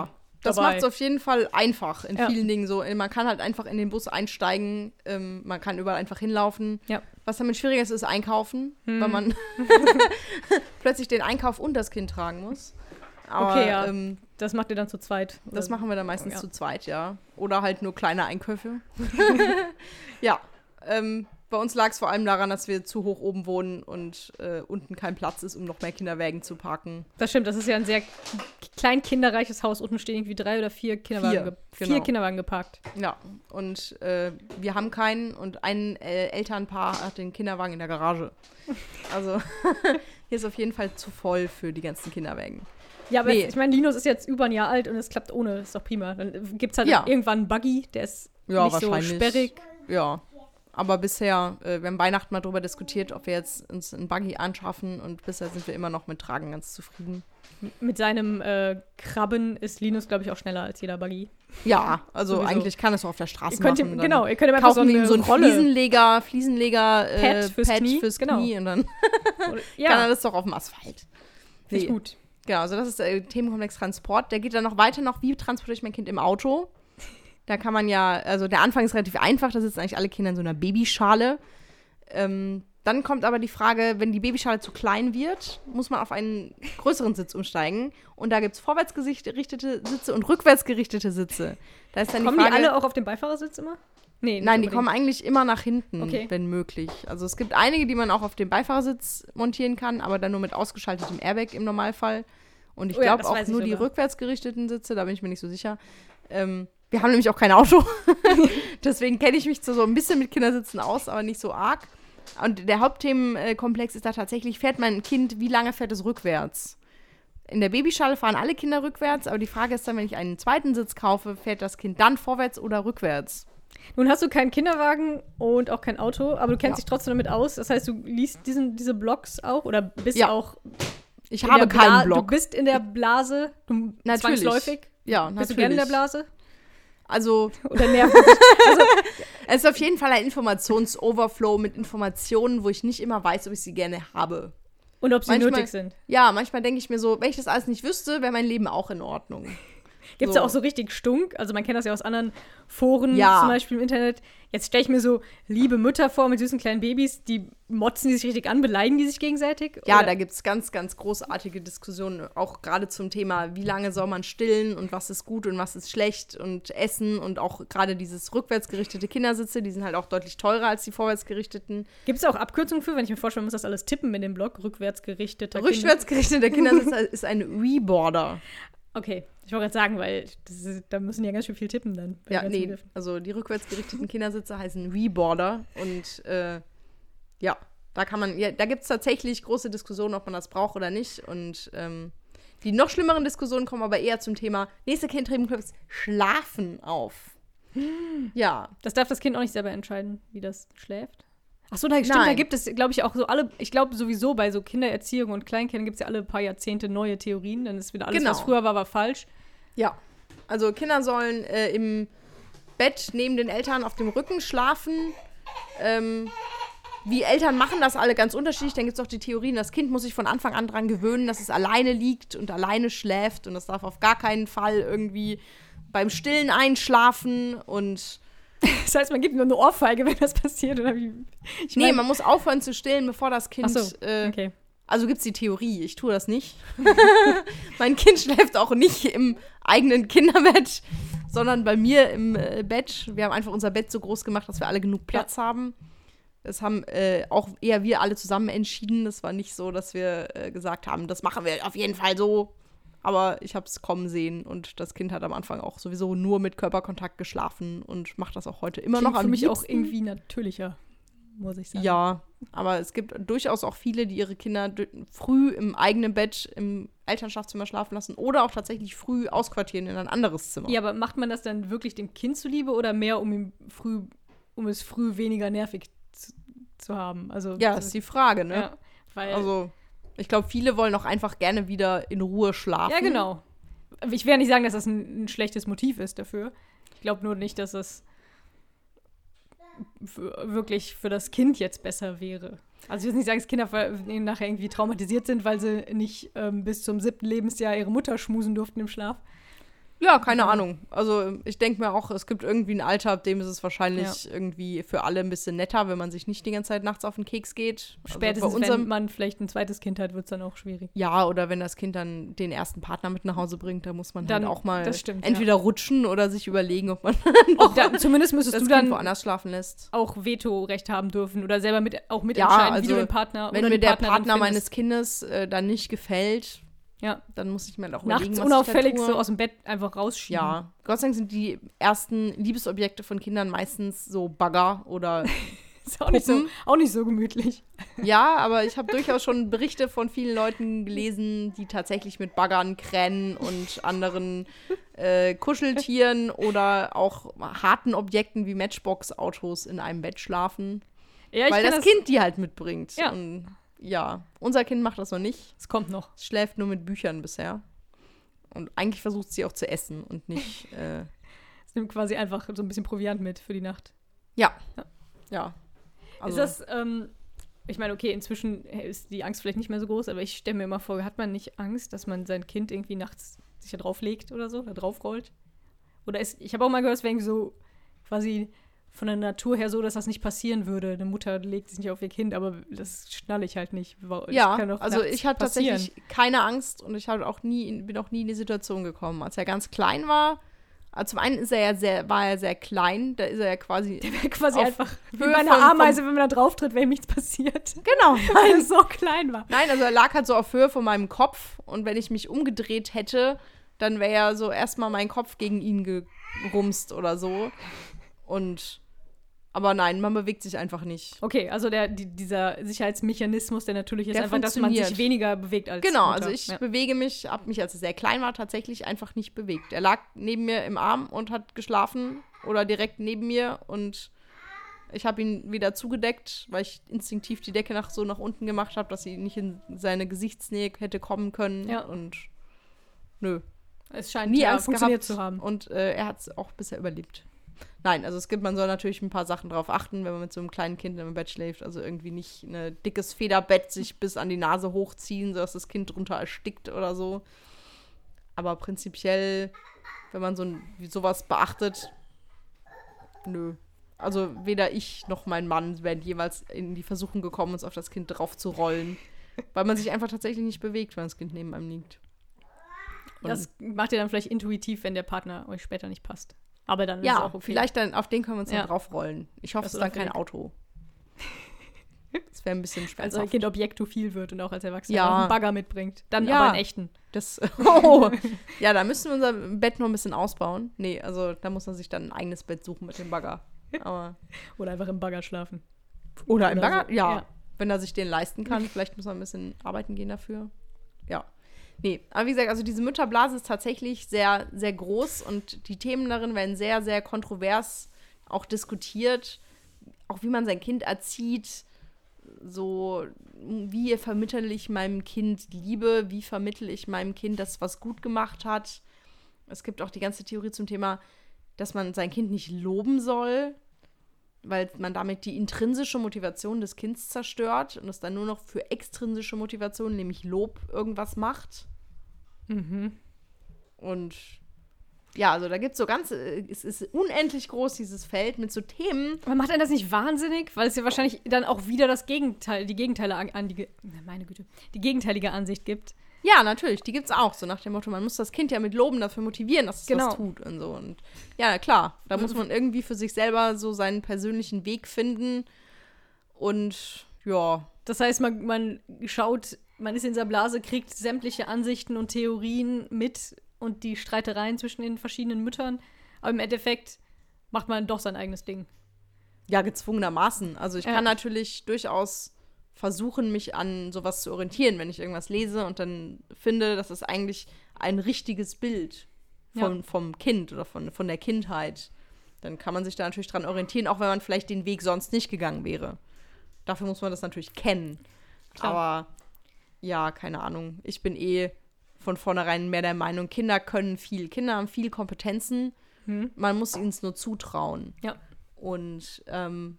so das macht es auf jeden Fall einfach in Ja. vielen Dingen so. Man kann halt einfach in den Bus einsteigen, ähm, man kann überall einfach hinlaufen. Ja. Was damit schwieriger ist, ist einkaufen, Hm. weil man plötzlich den Einkauf und das Kind tragen muss. Aber, Okay, ja. ähm, Das macht ihr dann zu zweit. das Oder- machen wir dann meistens Ja. zu zweit, ja. Oder halt nur kleine Einkäufe. ja. Ähm, bei uns lag es vor allem daran, dass wir zu hoch oben wohnen und äh, unten kein Platz ist, um noch mehr Kinderwägen zu parken. Das stimmt, das ist ja ein sehr klein kinderreiches Haus. Unten stehen irgendwie drei oder vier Kinderwagen, Vier, ge genau. vier Kinderwagen geparkt. Ja, und äh, wir haben keinen und ein äh, Elternpaar hat den Kinderwagen in der Garage. Also hier ist auf jeden Fall zu voll für die ganzen Kinderwagen. Ja, aber Nee. jetzt, ich meine, Linus ist jetzt über ein Jahr alt und es klappt ohne, ist doch prima. Dann gibt es halt Ja. irgendwann einen Buggy, der ist Ja, nicht so sperrig. Ja, aber bisher, äh, wir haben Weihnachten mal drüber diskutiert, ob wir jetzt uns einen Buggy anschaffen und bisher sind wir immer noch mit Tragen ganz zufrieden. Mit seinem äh, Krabben ist Linus, glaube ich, auch schneller als jeder Buggy. Ja, also Sowieso. eigentlich kann es auch auf der Straße Ihr könnt machen. ihm, genau, ihr könnt ihm einfach so eine so einen Rolle. Fliesenleger, Fliesenleger äh, Pad fürs Knie, fürs genau. Knie und dann Oder- kann er Ja, das doch auf dem Asphalt. finde Nee. gut. Genau, also das ist der Themenkomplex Transport. Der geht dann noch weiter noch, wie transportiere ich mein Kind im Auto? Da kann man ja, also der Anfang ist relativ einfach, da sitzen eigentlich alle Kinder in so einer Babyschale. Ähm, dann kommt aber die Frage, wenn die Babyschale zu klein wird, muss man auf einen größeren Sitz umsteigen. Und da gibt es vorwärts gerichtete Sitze und rückwärts gerichtete Sitze. Da ist dann Kommen die die Frage, alle auch auf den Beifahrersitz immer? Nee, Nein, die unbedingt. kommen eigentlich immer nach hinten, Okay. wenn möglich. Also es gibt einige, die man auch auf dem Beifahrersitz montieren kann, aber dann nur mit ausgeschaltetem Airbag im Normalfall. Und ich Oh ja, glaube auch nur die sogar. rückwärts gerichteten Sitze, da bin ich mir nicht so sicher. Ähm, wir haben nämlich auch kein Auto. Deswegen kenne ich mich so ein bisschen mit Kindersitzen aus, aber nicht so arg. Und der Hauptthemenkomplex ist da tatsächlich, fährt mein Kind, wie lange fährt es rückwärts? In der Babyschale fahren alle Kinder rückwärts, aber die Frage ist dann, wenn ich einen zweiten Sitz kaufe, fährt das Kind dann vorwärts oder rückwärts? Nun hast du keinen Kinderwagen und auch kein Auto, aber du kennst Ja. dich trotzdem damit aus. Das heißt, du liest diesen, diese Blogs auch oder bist Ja. auch. Ich habe keinen Du Blog. bist in der Blase, du Natürlich. zwangsläufig. Ja, Bist natürlich. du gerne in der Blase? Also, Oder nervt es ist auf jeden Fall ein Informationsoverflow mit Informationen, wo ich nicht immer weiß, ob ich sie gerne habe. Und ob sie Manchmal- nötig sind. Ja, manchmal denke ich mir so, wenn ich das alles nicht wüsste, wäre mein Leben auch in Ordnung. Gibt es So. ja auch so richtig Stunk? Also man kennt das ja aus anderen Foren, Ja. zum Beispiel im Internet. Jetzt stelle ich mir so liebe Mütter vor mit süßen kleinen Babys, die motzen die sich richtig an, beleidigen die sich gegenseitig? Ja, Oder- da gibt es ganz, ganz großartige Diskussionen, auch gerade zum Thema, wie lange soll man stillen und was ist gut und was ist schlecht und Essen und auch gerade dieses rückwärts gerichtete Kindersitze, die sind halt auch deutlich teurer als die vorwärts gerichteten. Gibt es auch Abkürzungen für, wenn ich mir vorstelle, man muss das alles tippen in dem Blog, rückwärts gerichteter Rückwärts gerichteter Kindersitz ist ein Reboarder. Okay, ich wollte gerade sagen, weil ist, da müssen ja ganz schön viel tippen dann. Ja, nee, Begriffen. also die rückwärts gerichteten Kindersitze heißen Reboarder und äh, ja, da kann man, ja, da gibt es tatsächlich große Diskussionen, ob man das braucht oder nicht und ähm, die noch schlimmeren Diskussionen kommen aber eher zum Thema nächste Kind Schlafen auf. Ja, Das darf das Kind auch nicht selber entscheiden, wie das schläft. Ach so, da, stimmt, da Nein. gibt es, glaube ich, auch so alle, ich glaube sowieso bei so Kindererziehung und Kleinkindern gibt es ja alle paar Jahrzehnte neue Theorien, dann ist wieder alles, Genau. was früher war, war falsch. Ja. Also Kinder sollen äh, im Bett neben den Eltern auf dem Rücken schlafen. Ähm, wie Eltern machen das alle ganz unterschiedlich. Dann gibt es auch die Theorien, das Kind muss sich von Anfang an dran gewöhnen, dass es alleine liegt und alleine schläft. Und das darf auf gar keinen Fall irgendwie beim Stillen einschlafen. Und Das heißt, man gibt nur eine Ohrfeige, wenn das passiert, oder wie? Ich nee, mein- man muss aufhören zu stillen, bevor das Kind. So, äh, okay. Also gibt es die Theorie, ich tue das nicht. mein Kind schläft auch nicht im eigenen Kinderbett, sondern bei mir im äh, Bett. Wir haben einfach unser Bett so groß gemacht, dass wir alle genug Platz haben. Das haben äh, auch eher wir alle zusammen entschieden. Das war nicht so, dass wir äh, gesagt haben, das machen wir auf jeden Fall so. Aber ich habe es kommen sehen und das Kind hat am Anfang auch sowieso nur mit Körperkontakt geschlafen und macht das auch heute immer Klingt noch für mich auch liebsten. irgendwie natürlicher, muss ich sagen. Ja, aber es gibt durchaus auch viele, die ihre Kinder früh im eigenen Bett im Elternschaftszimmer schlafen lassen oder auch tatsächlich früh ausquartieren in ein anderes Zimmer. Ja, aber macht man das dann wirklich dem Kind zuliebe oder mehr, um ihm früh, um es früh weniger nervig zu, zu haben? Also Ja, ist die Frage, ne? ja, weil Also, ich glaube, viele wollen auch einfach gerne wieder in Ruhe schlafen. Ja, genau. Ich werde nicht sagen, dass das ein, ein schlechtes Motiv ist dafür. Ich glaube nur nicht, dass das für, wirklich für das Kind jetzt besser wäre. Also ich will nicht sagen, dass Kinder nachher irgendwie traumatisiert sind, weil sie nicht ähm, bis zum siebten Lebensjahr ihre Mutter schmusen durften im Schlaf. Ja, keine Ahnung. Also, ich denke mir auch, es gibt irgendwie ein Alter, ab dem ist es wahrscheinlich irgendwie für alle ein bisschen netter, wenn man sich nicht die ganze Zeit nachts auf den Keks geht. Also Spätestens, bei unserem, wenn man vielleicht ein zweites Kind hat, wird es dann auch schwierig. Ja, oder wenn das Kind dann den ersten Partner mit nach Hause bringt, da muss man Dann- dann auch mal stimmt, entweder rutschen oder sich überlegen, ob man Auch da, zumindest müsstest das du Kind dann woanders schlafen lässt. auch Vetorecht haben dürfen oder selber mit, auch Ja, mitentscheiden, wie du also, den Partner Wenn mir der Partner meines. Kindes äh, dann nicht gefällt, ja. dann muss ich mir auch überlegen, nachts ich da unauffällig tue. so aus dem Bett einfach rausschieben. Ja, Gott sei Dank sind die ersten Liebesobjekte von Kindern meistens so Bagger oder Ist auch nicht, so, auch nicht so gemütlich. ja, aber ich habe durchaus schon Berichte von vielen Leuten gelesen, die tatsächlich mit Baggern, Kränen und anderen äh, Kuscheltieren oder auch harten Objekten wie Matchbox-Autos in einem Bett schlafen, Ja, ich weil kenn das, Kind die halt mitbringt. Ja. Und ja, unser Kind macht das noch nicht. Es kommt noch. Es schläft nur mit Büchern bisher. Und eigentlich versucht sie auch zu essen und nicht. Äh, Es nimmt quasi einfach so ein bisschen Proviant mit für die Nacht. ja. Ja. Ja. Also, ist das, ähm, ich meine, okay, inzwischen ist die Angst vielleicht nicht mehr so groß, aber ich stelle mir immer vor, hat man nicht Angst, dass man sein Kind irgendwie nachts sich da drauflegt oder so, da drauf rollt? Oder ist, ich habe auch mal gehört, es wäre irgendwie so quasi von der Natur her so, dass das nicht passieren würde. Eine Mutter legt sich nicht auf ihr Kind, aber das schnalle ich halt nicht. Das ja, also ich hatte passieren. tatsächlich keine Angst und ich auch nie, in- bin auch nie in die Situation gekommen. Als er ganz klein war, Also zum einen ist er ja sehr, war er sehr klein, da ist er ja quasi. Quasi Auf einfach wie bei einer Ameise, wenn man da drauf tritt, wenn ihm nichts passiert. Genau. Weil er so klein war. Nein, also er lag halt so auf Höhe von meinem Kopf und wenn ich mich umgedreht hätte, dann wäre ja so erstmal mein Kopf gegen ihn gerumst oder so. Und aber nein, man bewegt sich einfach nicht. Okay, also der, die, dieser Sicherheitsmechanismus, der natürlich ist Der einfach, dass man sich weniger bewegt als Genau, Mutter. also ich Ja. bewege mich, habe mich, als er sehr klein war, tatsächlich einfach nicht bewegt. Er lag neben mir im Arm und hat geschlafen oder direkt neben mir und ich habe ihn wieder zugedeckt, weil ich instinktiv die Decke nach so nach unten gemacht habe, dass sie nicht in seine Gesichtsnähe hätte kommen können Ja. und nö, Es scheint nie ja Angst funktioniert gehabt zu haben. und äh, er hat es auch bisher überlebt. Nein, also es gibt, man soll natürlich ein paar Sachen drauf achten, wenn man mit so einem kleinen Kind im Bett schläft. Also irgendwie nicht ein dickes Federbett sich bis an die Nase hochziehen, sodass das Kind drunter erstickt oder so. Aber prinzipiell, wenn man so ein, sowas beachtet, nö. Also weder ich noch mein Mann wären jeweils in die Versuchung gekommen, uns auf das Kind drauf zu rollen. Weil man sich einfach tatsächlich nicht bewegt, wenn das Kind neben einem liegt. Und- Das macht ihr dann vielleicht intuitiv, wenn der Partner euch später nicht passt. Aber dann ist Ja, auch okay. vielleicht dann, auf den können wir uns Ja. dann draufrollen. Ich hoffe, es ist dann ist kein Auto. Das wäre ein bisschen Als euer schmerzhaft. Kind objektophil wird und auch als Erwachsener Ja. einen Bagger mitbringt. Dann Ja. aber einen echten. Das, oh, ja, da müssen wir unser Bett noch ein bisschen ausbauen. Nee, also da muss man sich dann ein eigenes Bett suchen mit dem Bagger. Aber, Oder einfach im Bagger schlafen. oder im Oder Bagger, so, ja, ja. Wenn er sich den leisten kann. Vielleicht muss er ein bisschen arbeiten gehen dafür. Ja. Nee, aber wie gesagt, also diese Mütterblase ist tatsächlich sehr, sehr groß und die Themen darin werden sehr, sehr kontrovers auch diskutiert. Auch wie man sein Kind erzieht, so wie vermittle ich meinem Kind Liebe, wie vermittle ich meinem Kind, dass was gut gemacht hat. Es gibt auch die ganze Theorie zum Thema, dass man sein Kind nicht loben soll, weil man damit die intrinsische Motivation des Kindes zerstört und es dann nur noch für extrinsische Motivation, nämlich Lob, irgendwas macht. Mhm. Und ja, also da gibt es so ganz, äh, es ist unendlich groß, dieses Feld mit so Themen. Aber macht einen das nicht wahnsinnig? Weil es ja wahrscheinlich dann auch wieder das Gegenteil, die Gegenteile an, die, meine Güte, die gegenteilige Ansicht gibt. Ja, natürlich, die gibt es auch, so nach dem Motto, man muss das Kind ja mit Loben dafür motivieren, dass es Genau. was tut und so. Und ja, klar, da muss man irgendwie für sich selber so seinen persönlichen Weg finden. Und ja, Das heißt, man, man schaut, man ist in dieser Blase, kriegt sämtliche Ansichten und Theorien mit und die Streitereien zwischen den verschiedenen Müttern. Aber im Endeffekt macht man doch sein eigenes Ding. Ja, gezwungenermaßen. Also ich Ja. kann natürlich durchaus versuchen, mich an sowas zu orientieren, wenn ich irgendwas lese und dann finde, das ist eigentlich ein richtiges Bild von, vom Kind oder von, von der Kindheit. Dann kann man sich da natürlich dran orientieren, auch wenn man vielleicht den Weg sonst nicht gegangen wäre. Dafür muss man das natürlich kennen. Klar. Aber ja, keine Ahnung. Ich bin eh von vornherein mehr der Meinung, Kinder können viel. Kinder haben viel Kompetenzen. Hm? Man muss ihnen es nur zutrauen. Ja. Und ähm,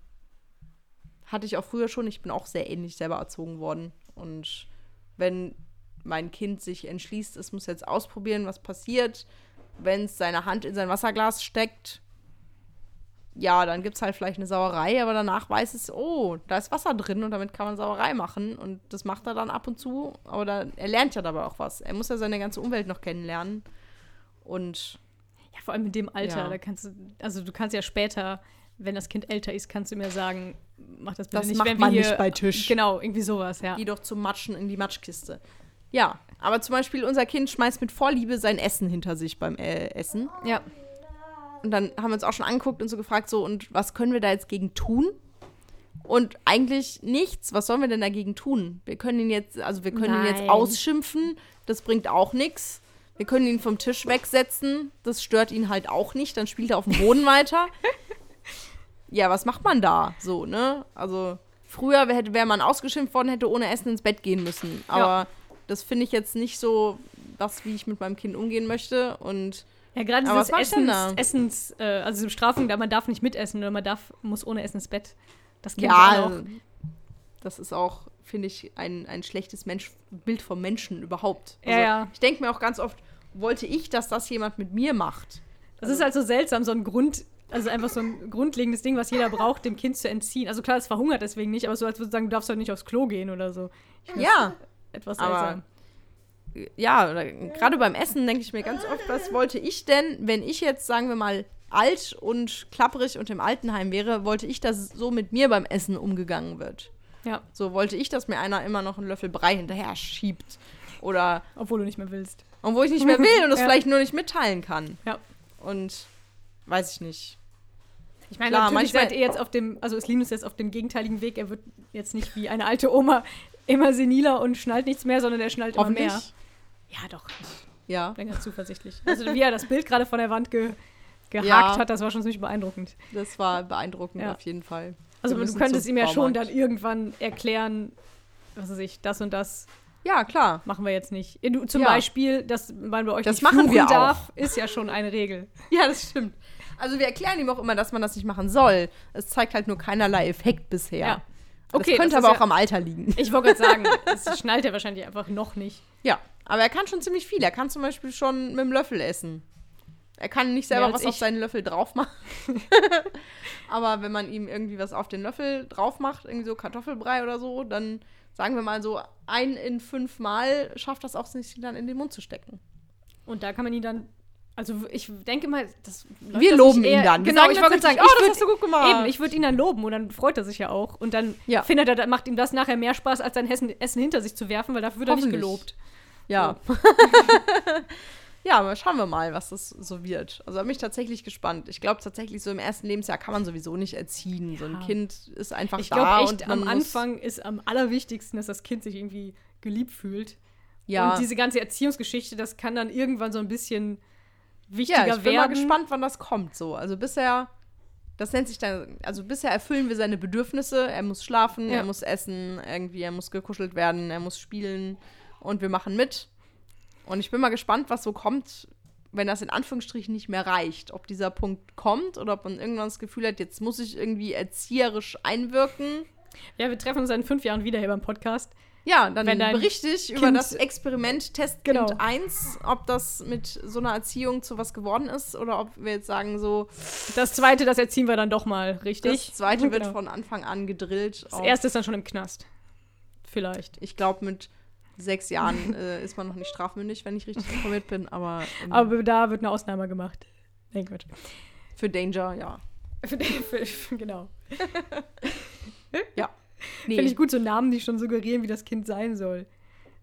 hatte ich auch früher schon. Ich bin auch sehr ähnlich selber erzogen worden. Und wenn mein Kind sich entschließt, es muss jetzt ausprobieren, was passiert, wenn es seine Hand in sein Wasserglas steckt, ja, dann gibt es halt vielleicht eine Sauerei, aber danach weiß es, oh, da ist Wasser drin und damit kann man Sauerei machen. Und das macht er dann ab und zu. Aber da, er lernt ja dabei auch was. Er muss ja seine ganze Umwelt noch kennenlernen. Und Ja, vor allem in dem Alter, Ja. da kannst du, also du kannst ja später, wenn das Kind älter ist, kannst du mir sagen, mach das bitte Das nicht, macht wenn wir man hier, nicht bei Tisch. Genau, irgendwie sowas, ja. geh doch zum Matschen in die Matschkiste. Ja, aber zum Beispiel unser Kind schmeißt mit Vorliebe sein Essen hinter sich beim äh, Essen. Ja, Und dann haben wir uns auch schon angeguckt und so gefragt, so, und was können wir da jetzt gegen tun? Und eigentlich nichts. Was sollen wir denn dagegen tun? Wir können ihn jetzt, also wir können ihn Nein. jetzt ausschimpfen, das bringt auch nichts. Wir können ihn vom Tisch wegsetzen, das stört ihn halt auch nicht, dann spielt er auf dem Boden weiter. Ja, was macht man da? So, ne? Also, früher wäre wär man ausgeschimpft worden, hätte ohne Essen ins Bett gehen müssen. Aber das finde ich jetzt nicht so das, wie ich mit meinem Kind umgehen möchte. Und ja gerade dieses was Essens, da? Essens äh, also diese Bestrafung, da man darf nicht mitessen oder man darf, muss ohne Essen ins Bett. Das kennt ja, auch. das ist auch, finde ich, ein, ein schlechtes Mensch Bild vom Menschen überhaupt. Ja, ja. Ich denke mir auch ganz oft, wollte ich, dass das jemand mit mir macht? Das ist halt so seltsam, so ein Grund, also einfach so ein grundlegendes Ding, was jeder braucht, dem Kind zu entziehen. Also klar, es verhungert deswegen nicht, aber so als würde sagen, du darfst heute nicht aufs Klo gehen oder so. Ich find's Ja, Etwas aber seltsam. ja, gerade beim Essen denke ich mir ganz oft, was wollte ich denn, wenn ich jetzt, sagen wir mal, alt und klapprig und im Altenheim wäre, wollte ich, dass so mit mir beim Essen umgegangen wird. Ja, So wollte ich, dass mir einer immer noch einen Löffel Brei hinterher schiebt. Oder, obwohl du nicht mehr willst. obwohl ich nicht mehr will und es Ja. vielleicht nur nicht mitteilen kann. Ja. Und weiß ich nicht. Ich meine, Klar, natürlich manchmal- seid ihr jetzt auf dem, also ist Linus jetzt auf dem gegenteiligen Weg. Er wird jetzt nicht wie eine alte Oma immer seniler und schnallt nichts mehr, sondern er schnallt immer mehr. Ja, doch. Ich Ja. bin ganz zuversichtlich. Also wie er das Bild gerade von der Wand ge gehakt Ja. hat, das war schon ziemlich beeindruckend. Das war beeindruckend Ja. auf jeden Fall. Also du könntest ihm ja schon dann irgendwann erklären, was weiß ich, das und das Ja, klar. machen wir jetzt nicht. Du, zum Ja. Beispiel, dass man bei euch Das nicht machen wir auch. darf, ist ja schon eine Regel. Ja, das stimmt. Also wir erklären ihm auch immer, dass man das nicht machen soll. Es zeigt halt nur keinerlei Effekt bisher. Ja. Okay, das könnte das aber ja- auch am Alter liegen. Ich wollte gerade sagen, das schnallt er wahrscheinlich einfach noch nicht. Ja, aber er kann schon ziemlich viel. Er kann zum Beispiel schon mit dem Löffel essen. Er kann nicht selber was auf ich. seinen Löffel drauf machen. aber wenn man ihm irgendwie was auf den Löffel drauf macht, irgendwie so Kartoffelbrei oder so, dann sagen wir mal so ein in fünf Mal schafft das auch nicht, dann in den Mund zu stecken. Und da kann man ihn dann. Also ich denke mal, das Wir loben ihn eher- dann. Genau, sagen ich wollte sagen, ich oh, das hast du gut gemacht. Eben, ich würde ihn dann loben und dann freut er sich ja auch. Und dann Ja. findet er, macht ihm das nachher mehr Spaß, als sein Essen, Essen hinter sich zu werfen, weil dafür wird er nicht gelobt. Ja. ja, aber schauen wir mal, was das so wird. Also bin ich tatsächlich gespannt. Ich glaube tatsächlich, so im ersten Lebensjahr kann man sowieso nicht erziehen. So ein Ja. Kind ist einfach Ich da glaube und echt, am Anfang ist am allerwichtigsten, dass das Kind sich irgendwie geliebt fühlt. Ja, Und diese ganze Erziehungsgeschichte, das kann dann irgendwann so ein bisschen wichtiger ja, ich bin werden. mal gespannt, wann das kommt. So, also bisher, das nennt sich dann, also bisher erfüllen wir seine Bedürfnisse. Er muss schlafen, Ja. er muss essen, irgendwie, er muss gekuschelt werden, er muss spielen und wir machen mit. Und ich bin mal gespannt, was so kommt, wenn das in Anführungsstrichen nicht mehr reicht. Ob dieser Punkt kommt oder ob man irgendwann das Gefühl hat, jetzt muss ich irgendwie erzieherisch einwirken. Ja, wir treffen uns in fünf Jahren wieder hier beim Podcast. Ja, dann berichte ich über Kind- das Experiment Testkind Genau. 1, ob das mit so einer Erziehung zu was geworden ist oder ob wir jetzt sagen, so, Das zweite, das erziehen wir dann doch mal, richtig? das zweite wird Genau. von Anfang an gedrillt. Das erste ist dann schon im Knast. Vielleicht. Ich glaube, mit sechs Jahren äh, ist man noch nicht strafmündig, wenn ich richtig informiert bin, aber, ähm, Aber da wird eine Ausnahme gemacht. Nein, Quatsch. für Danger, ja. Für, für, genau. Nee, Finde ich gut, so Namen, die schon suggerieren, wie das Kind sein soll.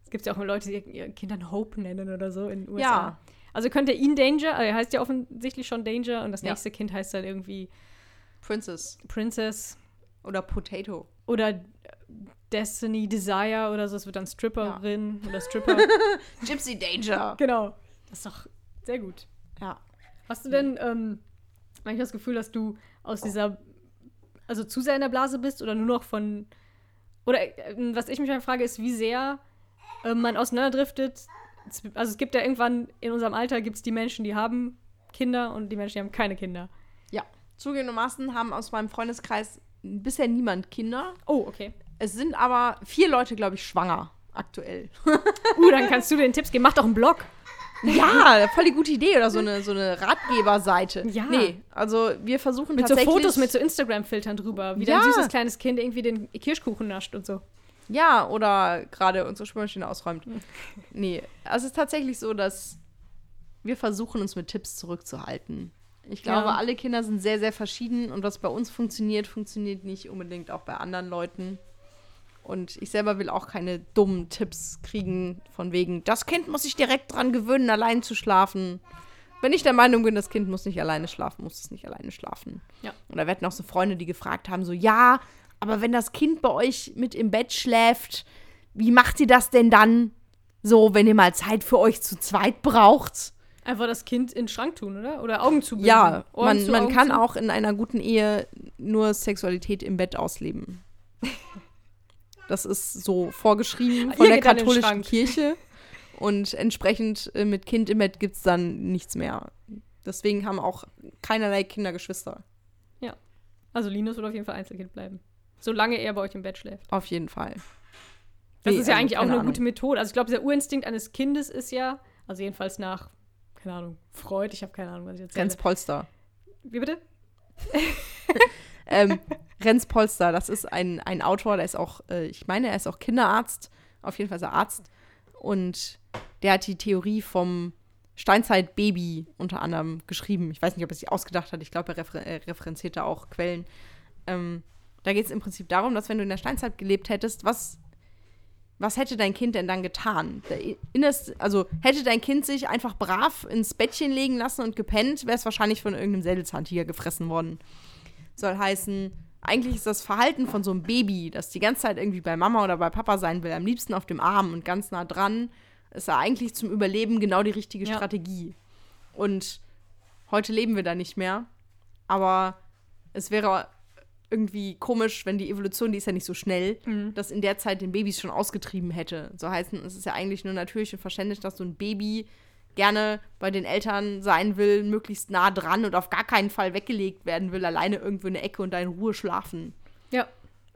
Es gibt ja auch mal Leute, die ihr Kind dann Hope nennen oder so in den USA. Ja. Also könnt ihr ihn Danger, also er heißt ja offensichtlich schon Danger und das Ja. nächste Kind heißt dann irgendwie Princess Princess oder Potato. oder Destiny Desire oder so. Es wird dann Stripperin oder Stripper. Gypsy Danger. genau. Das ist doch sehr gut. Ja. Hast du denn ähm, manchmal das Gefühl, dass du aus dieser, also zu sehr in der Blase bist oder nur noch von, oder äh, was ich mich dann frage, ist, wie sehr äh, man auseinanderdriftet. Also es gibt ja irgendwann, in unserem Alter gibt es die Menschen, die haben Kinder und die Menschen, die haben keine Kinder. Ja. Zugegebenermaßen haben aus meinem Freundeskreis bisher niemand Kinder. Oh, okay. Es sind aber vier Leute, glaube ich, schwanger aktuell. Uh, dann kannst du den Tipps geben. Mach doch einen Blog. Ja, voll die gute Idee oder so eine, so eine Ratgeberseite. Ja. Nee, also wir versuchen Mit so tatsächlich. Fotos mit so Instagram-Filtern drüber, wie Ja. dein süßes kleines Kind irgendwie den Kirschkuchen nascht und so. Ja, oder gerade unsere Spülmaschine ausräumt. Nee, also es ist tatsächlich so, dass wir versuchen, uns mit Tipps zurückzuhalten. Ich glaube, Ja. alle Kinder sind sehr, sehr verschieden und was bei uns funktioniert, funktioniert nicht unbedingt auch bei anderen Leuten. Und ich selber will auch keine dummen Tipps kriegen, von wegen, das Kind muss sich direkt dran gewöhnen, allein zu schlafen. Wenn ich der Meinung bin, das Kind muss nicht alleine schlafen, muss es nicht alleine schlafen. Ja. Und da werden auch so Freunde, die gefragt haben, so, ja, aber wenn das Kind bei euch mit im Bett schläft, wie macht ihr das denn dann so, wenn ihr mal Zeit für euch zu zweit braucht? Einfach das Kind in den Schrank tun, oder? Oder Augen zu Ja, Ohren man, zu, man Augen kann zu. auch in einer guten Ehe nur Sexualität im Bett ausleben. Das ist so vorgeschrieben von Ihr der katholischen. Kirche. Und entsprechend äh, mit Kind im Bett gibt es dann nichts mehr. Deswegen haben auch keinerlei Kinder Geschwister. Also Linus wird auf jeden Fall Einzelkind bleiben. Solange er bei euch im Bett schläft. Auf jeden Fall. Das Nee, ist ja also eigentlich auch eine Ahnung. gute Methode. Also ich glaube, der Urinstinkt eines Kindes ist ja, also jedenfalls nach, keine Ahnung, Freud, ich habe keine Ahnung, was ich jetzt Renz Polster. Wie bitte? ähm, Renz Polster, das ist ein, ein Autor, der ist auch, äh, ich meine, er ist auch Kinderarzt. Auf jeden Fall ist er Arzt. Und der hat die Theorie vom Steinzeit-Baby unter anderem geschrieben. Ich weiß nicht, ob er sich ausgedacht hat. Ich glaube, er refer äh, referenziert da auch Quellen. Ähm, da geht es im Prinzip darum, dass wenn du in der Steinzeit gelebt hättest, was, was hätte dein Kind denn dann getan? Der innerste, also hätte dein Kind sich einfach brav ins Bettchen legen lassen und gepennt, wäre es wahrscheinlich von irgendeinem Säbelzahntiger gefressen worden. Soll heißen, eigentlich ist das Verhalten von so einem Baby, das die ganze Zeit irgendwie bei Mama oder bei Papa sein will, am liebsten auf dem Arm und ganz nah dran, ist ja eigentlich zum Überleben genau die richtige Ja. Strategie. Und heute leben wir da nicht mehr. Aber es wäre irgendwie komisch, wenn die Evolution, die ist ja nicht so schnell, das in der Zeit den Babys schon ausgetrieben hätte. So heißen, es ist ja eigentlich nur natürlich und verständlich, dass so ein Baby gerne bei den Eltern sein will, möglichst nah dran und auf gar keinen Fall weggelegt werden will, alleine irgendwo in der Ecke und da in Ruhe schlafen. Ja,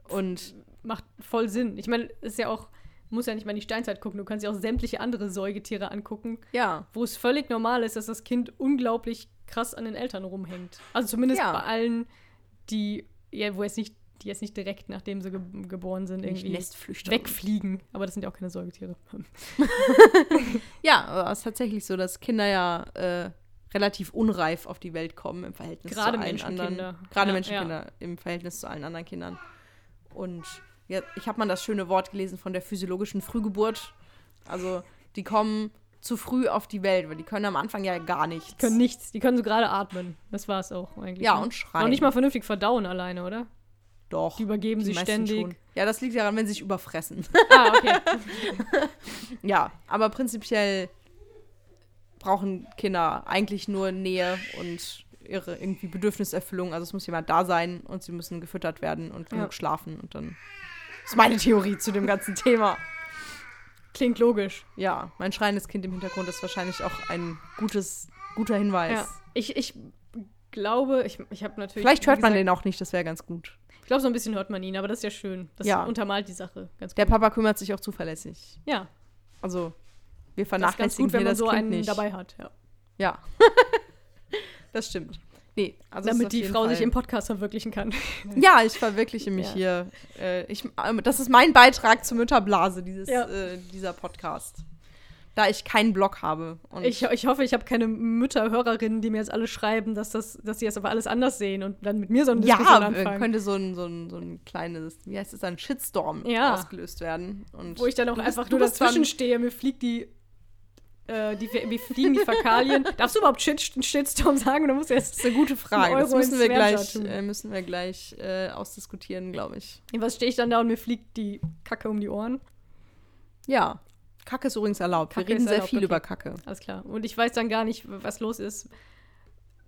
Und macht voll Sinn. Ich meine, ist ja auch, muss ja nicht mal in die Steinzeit gucken, du kannst ja auch sämtliche andere Säugetiere angucken, ja, wo es völlig normal ist, dass das Kind unglaublich krass an den Eltern rumhängt. Also zumindest Ja. bei allen, die, ja, wo jetzt nicht, die jetzt nicht direkt nachdem sie ge geboren sind, irgendwie wegfliegen. Aber das sind ja auch keine Säugetiere. Ja, aber es ist tatsächlich so, dass Kinder ja äh, relativ unreif auf die Welt kommen im Verhältnis Gerade zu allen Menschenkinder. anderen. Gerade Ja, Menschenkinder im Verhältnis zu allen anderen Kindern. Und ja, ich habe mal das schöne Wort gelesen von der physiologischen Frühgeburt. Also die kommen zu früh auf die Welt, weil die können am Anfang ja gar nichts. Die können nichts, die können so gerade atmen. Das war es auch eigentlich. ja, ne? und schreien. Noch nicht mal vernünftig verdauen alleine, oder? Doch. Die übergeben sich ständig. schon. Ja, das liegt daran, wenn sie sich überfressen. Ah, okay. ja, aber prinzipiell brauchen Kinder eigentlich nur Nähe und ihre irgendwie Bedürfniserfüllung. Also es muss jemand da sein und sie müssen gefüttert werden und genug Ja. schlafen und dann ist meine Theorie zu dem ganzen Thema. Klingt logisch. Ja, mein schreiendes Kind im Hintergrund ist wahrscheinlich auch ein gutes, guter Hinweis. Ja. Ich, ich glaube, ich, ich habe natürlich. Vielleicht hört man gesagt, den auch nicht, das wäre ganz gut. Ich glaube, so ein bisschen hört man ihn, aber das ist ja schön. Das Ja. untermalt die Sache ganz Der gut. Papa kümmert sich auch zuverlässig. Ja, Also, wir das ist ganz vernachlässigen gut, wenn man das so kind einen nicht. dabei hat. Ja. Ja. das stimmt. Nee, also Damit die Frau sich Fall- im Podcast verwirklichen kann. Ja, ich verwirkliche mich Ja. hier. Äh, ich, ähm, das ist mein Beitrag zur Mütterblase, dieses, Ja. äh, dieser Podcast. Da ich keinen Blog habe. Ich, ich hoffe, ich habe keine Mütter-Hörerinnen, die mir jetzt alle schreiben, dass, das, dass sie das aber alles anders sehen und dann mit mir so eine Diskussion ja, anfangen. könnte so ein, so, ein, so ein kleines, wie heißt es, ein Shitstorm Ja. ausgelöst werden. Und Wo ich dann auch einfach nur dazwischen stehe, mir fliegt die. Äh, die, mir fliegen die Fäkalien. Darfst du überhaupt Shit, Shitstorm sagen? Oder musst du jetzt Das ist eine gute Frage. Das müssen wir gleich, äh, müssen wir gleich äh, ausdiskutieren, glaube ich. Was stehe ich dann da und mir fliegt die Kacke um die Ohren? Ja. Kacke ist übrigens erlaubt. Kacke wir reden sehr erlaubt, viel okay. über Kacke. Alles klar. Und ich weiß dann gar nicht, was los ist.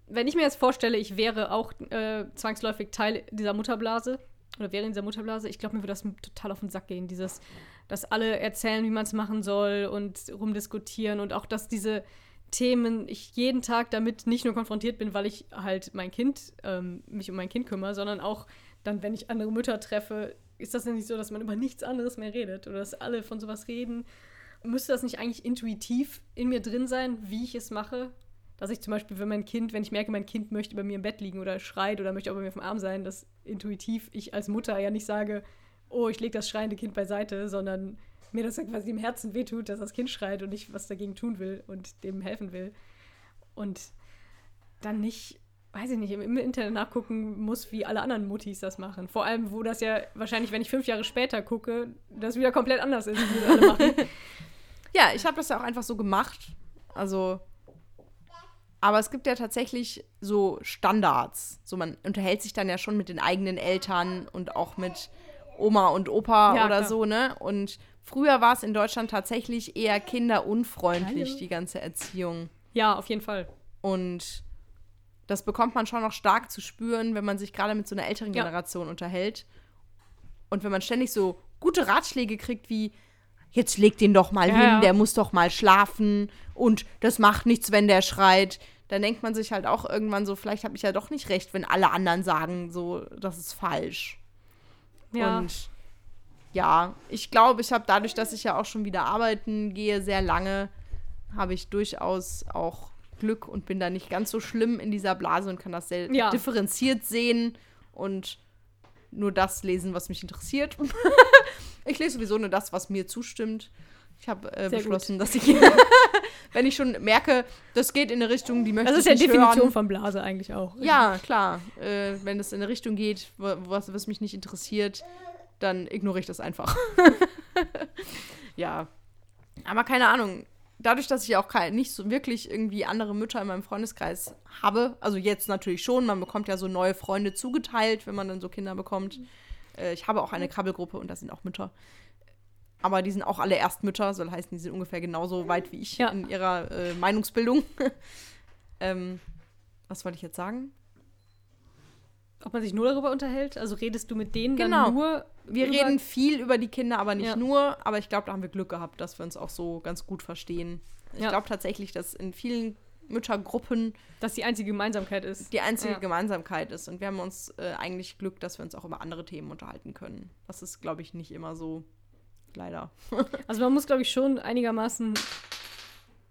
Wenn ich mir jetzt vorstelle, ich wäre auch äh, zwangsläufig Teil dieser Mutterblase oder wäre in dieser Mutterblase, ich glaube, mir würde das total auf den Sack gehen. Dieses, dass alle erzählen, wie man es machen soll und rumdiskutieren und auch, dass diese Themen, ich jeden Tag damit nicht nur konfrontiert bin, weil ich halt mein Kind, ähm, mich um mein Kind kümmere, sondern auch dann, wenn ich andere Mütter treffe, ist das denn nicht so, dass man über nichts anderes mehr redet oder dass alle von sowas reden? Müsste das nicht eigentlich intuitiv in mir drin sein, wie ich es mache? Dass ich zum Beispiel, wenn mein Kind, wenn ich merke, mein Kind möchte bei mir im Bett liegen oder schreit oder möchte auch bei mir auf dem Arm sein, dass intuitiv ich als Mutter ja nicht sage, oh, ich lege das schreiende Kind beiseite, sondern mir das quasi im Herzen wehtut, dass das Kind schreit und ich was dagegen tun will und dem helfen will. Und dann nicht, weiß ich nicht, im, im Internet nachgucken muss, wie alle anderen Muttis das machen. Vor allem, wo das ja wahrscheinlich, wenn ich fünf Jahre später gucke, das wieder komplett anders ist, wie das alle machen. Ja, ich habe das ja auch einfach so gemacht. Also, aber es gibt ja tatsächlich so Standards. So, man unterhält sich dann ja schon mit den eigenen Eltern und auch mit Oma und Opa Ja, oder klar. so, ne? Und früher war es in Deutschland tatsächlich eher kinderunfreundlich, Hallo. die ganze Erziehung. Ja, auf jeden Fall. Und das bekommt man schon noch stark zu spüren, wenn man sich gerade mit so einer älteren Ja. Generation unterhält. Und wenn man ständig so gute Ratschläge kriegt wie, jetzt leg den doch mal Ja, hin, ja. der muss doch mal schlafen und das macht nichts, wenn der schreit. Dann denkt man sich halt auch irgendwann so, vielleicht habe ich ja doch nicht recht, wenn alle anderen sagen, so, das ist falsch. Ja. Und ja, ich glaube, ich habe dadurch, dass ich ja auch schon wieder arbeiten gehe, sehr lange, habe ich durchaus auch Glück und bin da nicht ganz so schlimm in dieser Blase und kann das sehr Ja. differenziert sehen und nur das lesen, was mich interessiert. Ich lese sowieso nur das, was mir zustimmt. Ich habe äh, beschlossen, dass ich, wenn ich schon merke, das geht in eine Richtung, die möchte Das ist ich ja nicht Definition hören. von Blase eigentlich auch. Ja, klar. Äh, wenn es in eine Richtung geht, was, was mich nicht interessiert, dann ignoriere ich das einfach. ja. Aber keine Ahnung. Dadurch, dass ich auch kein, nicht so wirklich irgendwie andere Mütter in meinem Freundeskreis habe, also jetzt natürlich schon, man bekommt ja so neue Freunde zugeteilt, wenn man dann so Kinder bekommt. Äh, ich habe auch eine Krabbelgruppe und da sind auch Mütter. Aber die sind auch alle Erstmütter, soll heißen, die sind ungefähr genauso weit wie ich Ja. in ihrer äh, Meinungsbildung. ähm, was wollte ich jetzt sagen? Ob man sich nur darüber unterhält? Also redest du mit denen Genau. dann nur Wir reden viel über die Kinder, aber nicht Ja. nur. Aber ich glaube, da haben wir Glück gehabt, dass wir uns auch so ganz gut verstehen. Ich Ja. glaube tatsächlich, dass in vielen Müttergruppen dass die einzige Gemeinsamkeit ist. die einzige Ja. Gemeinsamkeit ist. Und wir haben uns äh, eigentlich Glück, dass wir uns auch über andere Themen unterhalten können. Das ist, glaube ich, nicht immer so. Leider. Also man muss, glaube ich, schon einigermaßen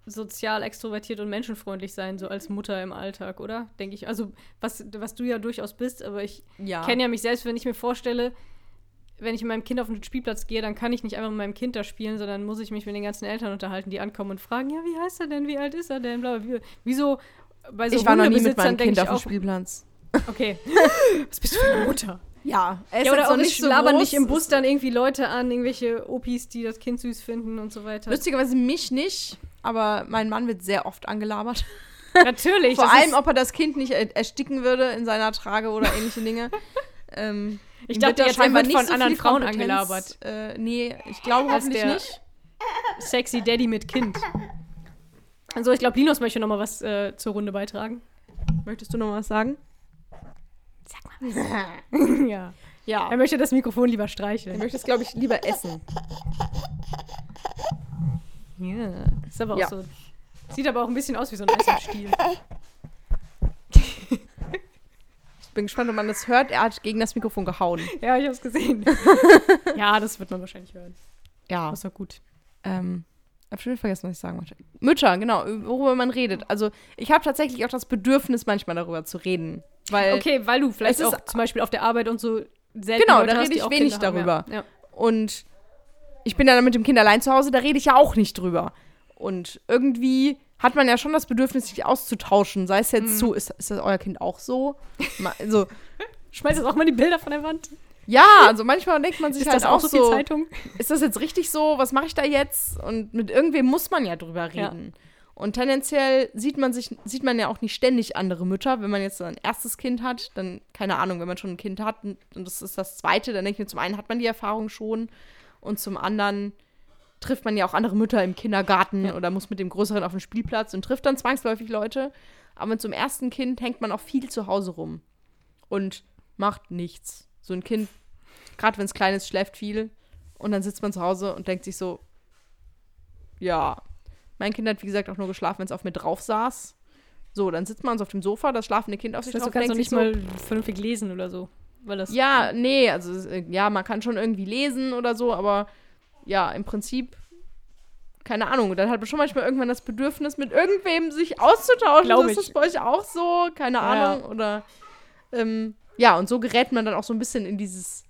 sozial extrovertiert und menschenfreundlich sein, so als Mutter im Alltag, oder? Denke ich. Also, was, was du ja durchaus bist, aber ich Ja. kenne ja mich selbst, wenn ich mir vorstelle, wenn ich mit meinem Kind auf den Spielplatz gehe, dann kann ich nicht einfach mit meinem Kind da spielen, sondern muss ich mich mit den ganzen Eltern unterhalten, die ankommen und fragen, ja, wie heißt er denn, wie alt ist er denn, bla, bla, wie, wieso bei so ich war noch nie mit meinem Kind auf dem Spielplatz. Okay. Was bist du für eine Mutter? Ja, er ist Ja, oder jetzt auch nicht so labern nicht im Bus dann irgendwie Leute an, irgendwelche Opis, die das Kind süß finden und so weiter. Lustigerweise mich nicht, aber mein Mann wird sehr oft angelabert. Natürlich. Vor allem, ob er das Kind nicht er ersticken würde in seiner Trage oder ähnliche Dinge. ähm, Ich dachte jetzt, er scheinbar nicht von so anderen Frauen Kompetenz- angelabert. Äh, nee, ich glaube hoffentlich der- nicht. Sexy Daddy mit Kind. Also ich glaube, Linus möchte noch mal was äh, zur Runde beitragen. Möchtest du noch was sagen? ja. Ja. Er möchte das Mikrofon lieber Ich streicheln. möchte es, glaube ich, lieber essen. Ja. Ist aber auch Ja. so. Sieht aber auch ein bisschen aus wie so ein Eis im Stiel. Ich bin gespannt, ob man das hört. Er hat gegen das Mikrofon gehauen. Ja, ich hab's gesehen. ja, das wird man wahrscheinlich hören. Ja. Das ist doch gut. Ähm, hab schon vergessen, was ich sagen wollte. Mütter, genau, worüber man redet. Also, ich habe tatsächlich auch das Bedürfnis, manchmal darüber zu reden. Weil Okay, weil du vielleicht auch zum Beispiel auf der Arbeit und so selten Genau, Leute da rede ich wenig haben, darüber. Ja. Ja. Und ich bin dann mit dem Kind allein zu Hause, da rede ich ja auch nicht drüber. Und irgendwie hat man ja schon das Bedürfnis, sich auszutauschen. Sei es Mhm. jetzt so, ist, ist das euer Kind auch so? Ma- Also, Schmeiß jetzt auch mal die Bilder von der Wand. ja, also manchmal denkt man sich Ist halt das auch auch so Zeitung? ist das jetzt richtig so? Was mache ich da jetzt? Und mit irgendwem muss man ja drüber Ja. reden. Und tendenziell sieht man sich, sieht man ja auch nicht ständig andere Mütter. Wenn man jetzt ein erstes Kind hat, dann, keine Ahnung, wenn man schon ein Kind hat und und das ist das zweite, dann denke ich mir, zum einen hat man die Erfahrung schon und zum anderen trifft man ja auch andere Mütter im Kindergarten Ja. oder muss mit dem Größeren auf den Spielplatz und trifft dann zwangsläufig Leute. Aber mit so einem ersten Kind hängt man auch viel zu Hause rum und macht nichts. So ein Kind, gerade wenn es klein ist, schläft viel und dann sitzt man zu Hause und denkt sich so, ja, mein Kind hat wie gesagt auch nur geschlafen, wenn es auf mir drauf saß. So, dann sitzt man so auf dem Sofa, das schlafende Kind auf Das sich heißt, du drauf und kannst denkt doch nicht so, mal vernünftig lesen oder so. Weil das ja, nee, also äh, ja, man kann schon irgendwie lesen oder so, aber ja, im Prinzip keine Ahnung. Und dann hat man schon manchmal irgendwann das Bedürfnis, mit irgendwem sich auszutauschen. Glaub ist ich. das bei euch auch so? Keine Ja. Ahnung. Oder ähm, ja, und so gerät man dann auch so ein bisschen in dieses,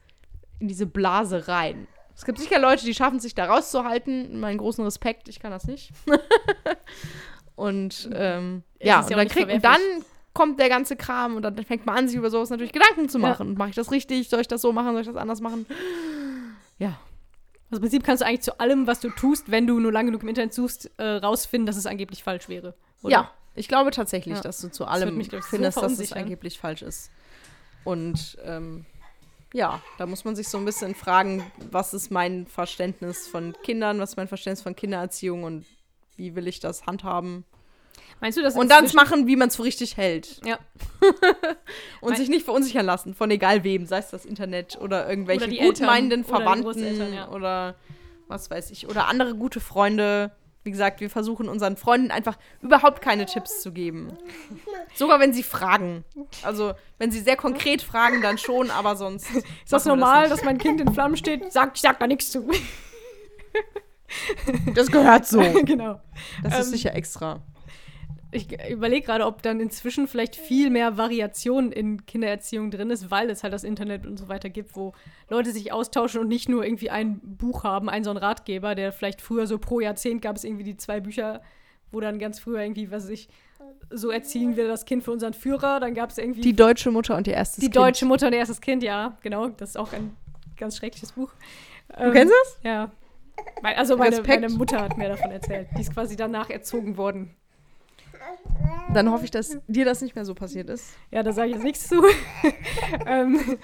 in diese Blase rein. Es gibt sicher Leute, die schaffen sich da rauszuhalten. Meinen großen Respekt, ich kann das nicht. und ähm, ja, und ja dann, kriegt, und dann. Kommt der ganze Kram und dann fängt man an, sich über sowas natürlich Gedanken zu Ja. machen. Mache ich das richtig? Soll ich das so machen? Soll ich das anders machen? Ja. Also im Prinzip kannst du eigentlich zu allem, was du tust, wenn du nur lange genug im Internet suchst, äh, rausfinden, dass es angeblich falsch wäre. Oder? Ja, ich glaube tatsächlich, Ja. dass du zu allem mich, glaub ich, findest, dass es angeblich falsch ist. Und ähm, ja, da muss man sich so ein bisschen fragen, was ist mein Verständnis von Kindern, was ist mein Verständnis von Kindererziehung und wie will ich das handhaben? Meinst du, dass Und dann inzwischen- machen, wie man es für richtig hält. Ja. Und sich nicht verunsichern lassen von egal wem, sei es das Internet oder irgendwelche Oder gutmeinenden Eltern oder Verwandten Großeltern, ja. oder was weiß ich. Oder andere gute Freunde. Wie gesagt, wir versuchen unseren Freunden einfach überhaupt keine Tipps zu geben. Sogar wenn sie fragen. Also, wenn sie sehr konkret fragen, dann schon, aber sonst. Ist das normal, nicht. dass mein Kind in Flammen steht? Sag, ich sag da nichts zu. Das gehört so. genau. Das ist Ähm, sicher extra. Ich überlege gerade, ob dann inzwischen vielleicht viel mehr Variation in Kindererziehung drin ist, weil es halt das Internet und so weiter gibt, wo Leute sich austauschen und nicht nur irgendwie ein Buch haben, einen so einen Ratgeber, der vielleicht früher so pro Jahrzehnt gab es irgendwie die zwei Bücher, wo dann ganz früher irgendwie, was ich, so erziehen wir das Kind für unseren Führer, dann gab es irgendwie Die deutsche Mutter und ihr erstes die Kind. deutsche Mutter und ihr erstes Kind, ja, genau, das ist auch ein ganz schreckliches Buch. Du kennst es? Ja. Also meine, meine Mutter hat mir davon erzählt. Die ist quasi danach erzogen worden. Dann hoffe ich, dass dir das nicht mehr so passiert ist. Ja, da sage ich jetzt nichts zu. ähm,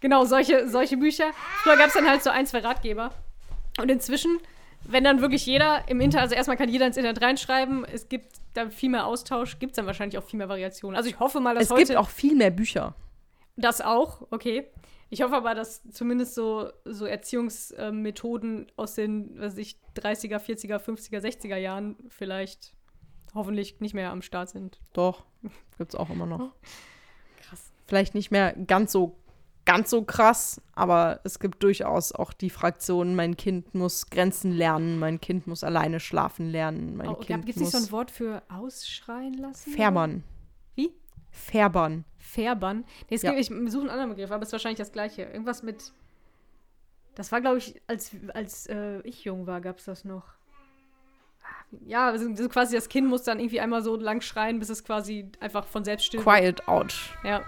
genau, solche, solche Bücher. Früher gab es dann halt so ein, zwei Ratgeber. Und inzwischen, wenn dann wirklich jeder im Internet, also erstmal kann jeder ins Internet reinschreiben, es gibt da viel mehr Austausch, gibt es dann wahrscheinlich auch viel mehr Variationen. Also ich hoffe mal, dass Es heute gibt auch viel mehr Bücher. das auch, okay. Ich hoffe aber, dass zumindest so, so Erziehungsmethoden aus den, was weiß ich, 30er, 40er, 50er, 60er Jahren vielleicht hoffentlich nicht mehr am Start sind. Doch, gibt's auch immer noch. Krass. Vielleicht nicht mehr ganz so ganz so krass, aber es gibt durchaus auch die Fraktion, mein Kind muss Grenzen lernen, mein Kind muss alleine schlafen lernen, mein Oh, Kind Gibt es nicht so ein Wort für ausschreien lassen? färbern. Wie? Färbern. Färbern. Nee, es Ja. gibt, ich suche einen anderen Begriff, aber es ist wahrscheinlich das gleiche. Irgendwas mit. Das war, glaube ich, als, als äh, ich jung war, gab es das noch. Ja, also so quasi das Kind muss dann irgendwie einmal so lang schreien, bis es quasi einfach von selbst still wird. Quiet out. Ja,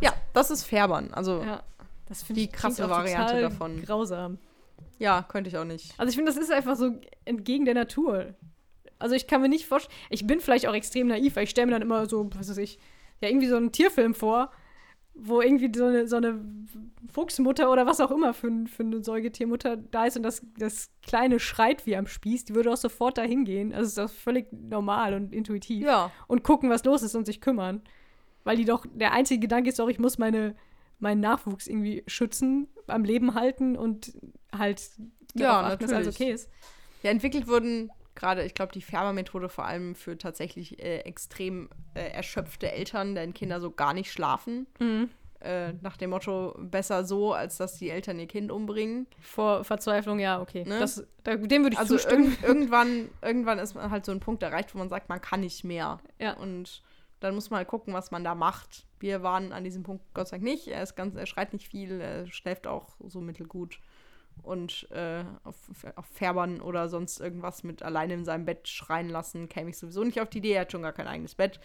Ja, das ist Färbern. Also, ja, ja. Das finde Die ich krasse Variante total davon. Grausam. könnte ich auch nicht. Also ich finde, das ist einfach so entgegen der Natur. Also ich kann mir nicht vorstellen, ich bin vielleicht auch extrem naiv, weil ich stelle mir dann immer so, was weiß ich, ja irgendwie so einen Tierfilm vor, wo irgendwie so eine, so eine Fuchsmutter oder was auch immer für, für eine Säugetiermutter da ist und das, das Kleine schreit wie am Spieß, die würde auch sofort dahin gehen. Also ist das völlig normal und intuitiv. Ja. Und gucken, was los ist und sich kümmern. Weil die doch, der einzige Gedanke ist doch, ich muss meine, meinen Nachwuchs irgendwie schützen, am Leben halten und halt Ja, achten, dass alles okay ist. Ja, entwickelt wurden gerade, ich glaube, die Färbermethode vor allem für tatsächlich äh, extrem äh, erschöpfte Eltern, deren Kinder so gar nicht schlafen. Mhm. Äh, nach dem Motto, besser so, als dass die Eltern ihr Kind umbringen. Vor Verzweiflung, ja, okay. Ne? Das, da, dem würde ich Also zustimmen. irg irgendwann, irgendwann ist man halt so ein Punkt erreicht, wo man sagt, man kann nicht mehr. Ja. Und dann muss man halt gucken, was man da macht. Wir waren an diesem Punkt Gott sei Dank nicht. Er ist ganz, er schreit nicht viel, er schläft auch so mittelgut. Und äh, auf, auf Färbern oder sonst irgendwas mit alleine in seinem Bett schreien lassen, käme ich sowieso nicht auf die Idee. Er hat schon gar kein eigenes Bett.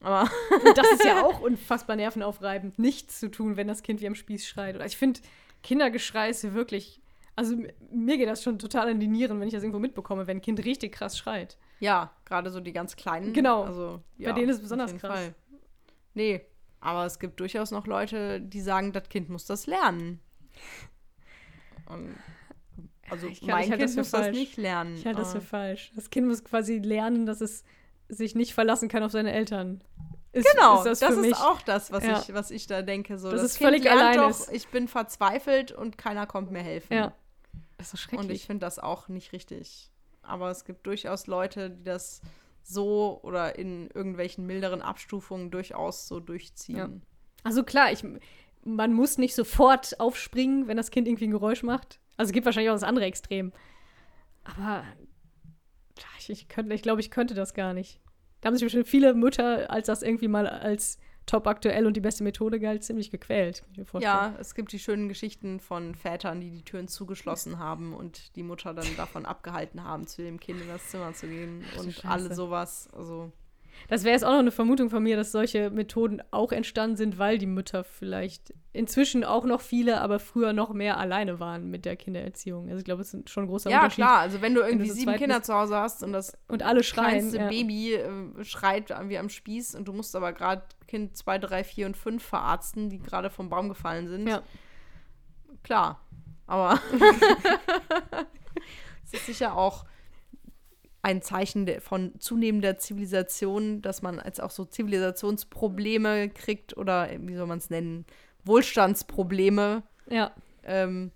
Aber Und das ist ja auch unfassbar nervenaufreibend, nichts zu tun, wenn das Kind wie am Spieß schreit. Oder ich finde, Kindergeschrei ist wirklich. Also mir geht das schon total in die Nieren, wenn ich das irgendwo mitbekomme, wenn ein Kind richtig krass schreit. ja, gerade so die ganz Kleinen. Genau. Also, Bei ja, denen ist es besonders krass. Fall. Nee, aber es gibt durchaus noch Leute, die sagen, das Kind muss das lernen. Und also Ich mein ich halte Kind das muss das falsch. nicht lernen. Ich halte das für aber- falsch. Das Kind muss quasi lernen, dass es sich nicht verlassen kann auf seine Eltern. Ist, Genau, ist das, das, ist auch das, was, Ja. ich, was ich da denke. So, Dass das es kind völlig lernt allein doch, ist. ich bin verzweifelt und keiner kommt mir helfen. Ja. Das ist so Und schrecklich. ich finde das auch nicht richtig. Aber es gibt durchaus Leute, die das so oder in irgendwelchen milderen Abstufungen durchaus so durchziehen. Also klar, ich, man muss nicht sofort aufspringen, wenn das Kind irgendwie ein Geräusch macht. Also es gibt wahrscheinlich auch das andere Extrem. Aber ich, ich, könnte, ich glaube, ich könnte das gar nicht. Da haben sich bestimmt viele Mütter, als das irgendwie mal als top aktuell und die beste Methode galt, ziemlich gequält. Ja, es gibt die schönen Geschichten von Vätern, die die Türen zugeschlossen haben und die Mutter dann davon abgehalten haben, zu dem Kind in das Zimmer zu gehen und alle sowas. Also Das wäre jetzt auch noch eine Vermutung von mir, dass solche Methoden auch entstanden sind, weil die Mütter vielleicht inzwischen auch noch viele, aber früher noch mehr alleine waren mit der Kindererziehung. Also ich glaube, es ist schon ein großer ja, Unterschied. klar. Also wenn du irgendwie zu sieben zweit Kinder bist. zu Hause hast und das Und alle schreien. kleinste Ja. Baby äh, schreit wie am Spieß und du musst aber gerade Kind 2, 3, 4 und 5 verarzten, die gerade vom Baum gefallen sind. Ja. Klar. Aber es ist sicher auch ein Zeichen von zunehmender Zivilisation, dass man als auch so Zivilisationsprobleme kriegt oder äh, wie soll man es nennen, Wohlstandsprobleme. ja. Ähm,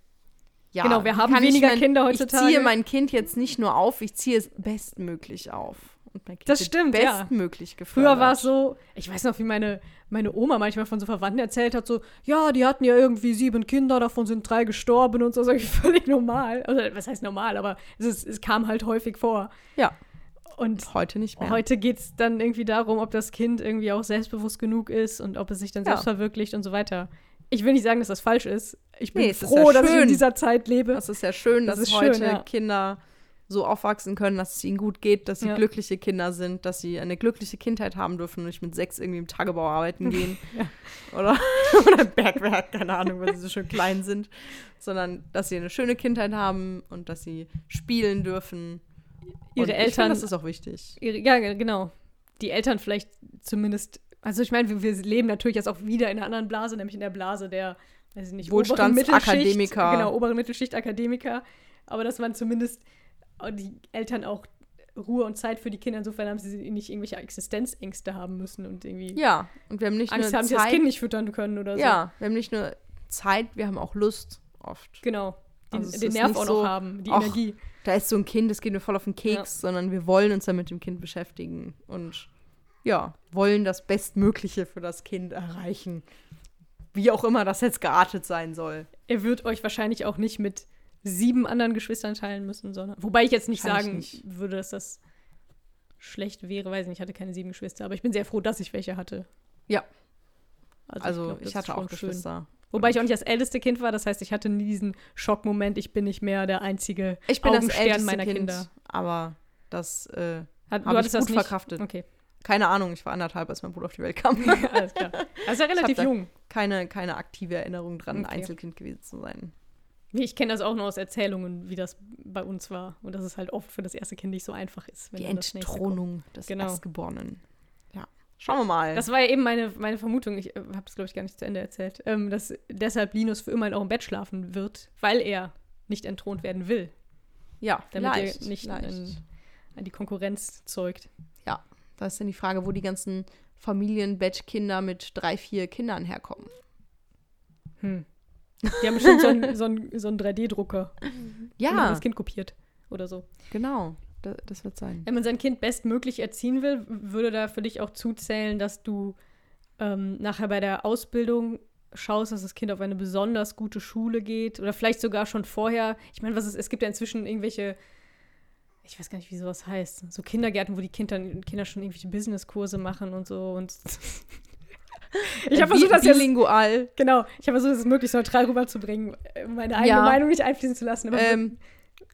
ja, Genau, wir haben ich weniger mein, Kinder Ich heutzutage. ziehe mein Kind jetzt nicht nur auf, ich ziehe es bestmöglich auf. Und mein Kind Das stimmt, ja. bestmöglich gefördert. Früher war es so, ich weiß noch, wie meine, meine Oma manchmal von so Verwandten erzählt hat, so, ja, die hatten ja irgendwie sieben Kinder, davon sind drei gestorben und so, das ist völlig normal. Also, was heißt normal, aber es, ist, es kam halt häufig vor. Ja. Und Heute nicht mehr. heute geht es dann irgendwie darum, ob das Kind irgendwie auch selbstbewusst genug ist und ob es sich dann Ja. selbst verwirklicht und so weiter. Ich will nicht sagen, dass das falsch ist. Ich bin Nee, froh, ja dass ich in dieser Zeit lebe. Das ist ja schön, Das dass ist heute schön, ja. Kinder so aufwachsen können, dass es ihnen gut geht, dass sie Ja. glückliche Kinder sind, dass sie eine glückliche Kindheit haben dürfen und nicht mit sechs irgendwie im Tagebau arbeiten gehen. Oder, oder Bergwerk, keine Ahnung, weil sie so schön klein sind. Sondern, dass sie eine schöne Kindheit haben und dass sie spielen dürfen. Ihre und Ich Eltern- finde, das ist auch wichtig. Ihre- Ja, ge- genau. Die Eltern vielleicht zumindest. Also ich meine, wir, wir leben natürlich jetzt auch wieder in einer anderen Blase, nämlich in der Blase der, weiß ich nicht, oberen Mittelschicht. Genau, obere Mittelschicht Akademiker. Aber dass man zumindest die Eltern auch Ruhe und Zeit für die Kinder insofern haben, sie nicht irgendwelche Existenzängste haben müssen und irgendwie Ja, und wir haben nicht Angst nur haben, sie das Zeit. Kind nicht füttern können oder so. ja, wir haben nicht nur Zeit, wir haben auch Lust oft. Genau. Den, Also den Nerv auch so, noch haben, die ach, Energie. da ist so ein Kind, das geht mir voll auf den Keks, sondern wir wollen uns dann mit dem Kind beschäftigen und ja, wollen das Bestmögliche für das Kind erreichen. Wie auch immer das jetzt geartet sein soll. Ihr würdet euch wahrscheinlich auch nicht mit sieben anderen Geschwistern teilen müssen, sondern. Wobei ich jetzt nicht ich sagen nicht. würde, dass das schlecht wäre, weiß ich nicht, ich hatte keine sieben Geschwister, aber ich bin sehr froh, dass ich welche hatte. Ja. Also, glaub, ich, das hatte ist auch schön. Geschwister. Wobei ich auch nicht das älteste Kind war, das heißt, ich hatte nie diesen Schockmoment, ich bin nicht mehr der einzige Ich bin das älteste meiner Kind, Kinder. aber das, äh, Hat, Hab ich gut verkraftet. Okay, keine Ahnung, ich war anderthalb, als mein Bruder auf die Welt kam. alles klar. Also relativ jung. keine, keine aktive Erinnerung dran, Okay. Einzelkind gewesen zu sein. Ich kenne das auch nur aus Erzählungen, wie das bei uns war. Und dass es halt oft für das erste Kind nicht so einfach ist. wenn Die. Entthronung des Genau. Erstgeborenen. Ja. Schauen wir mal. Das war ja eben meine, meine Vermutung, ich äh, habe das, glaube ich, gar nicht zu Ende erzählt, ähm, dass deshalb Linus für immer auch im Bett schlafen wird, weil er nicht entthront werden will, ja, damit leicht, er nicht an, an die Konkurrenz zeugt. Da ist dann die Frage, wo die ganzen Familienbettkinder mit drei, vier Kindern herkommen. Hm. Die haben bestimmt so einen so einen- so einen 3D-Drucker, und haben Ja, das Kind kopiert oder so. genau. Da, das wird sein. Wenn man sein Kind bestmöglich erziehen will, würde da für dich auch zuzählen, dass du ähm, nachher bei der Ausbildung schaust, dass das Kind auf eine besonders gute Schule geht oder vielleicht sogar schon vorher. Ich meine, was ist, es gibt ja inzwischen irgendwelche, ich weiß gar nicht, wie sowas heißt, so Kindergärten, wo die Kinder, Kinder schon irgendwelche Businesskurse machen und so und ich habe Äh, versucht, das jetzt bilingual. genau, ich habe versucht, das möglichst neutral rüberzubringen, meine eigene Ja. Meinung nicht einfließen zu lassen. Ähm,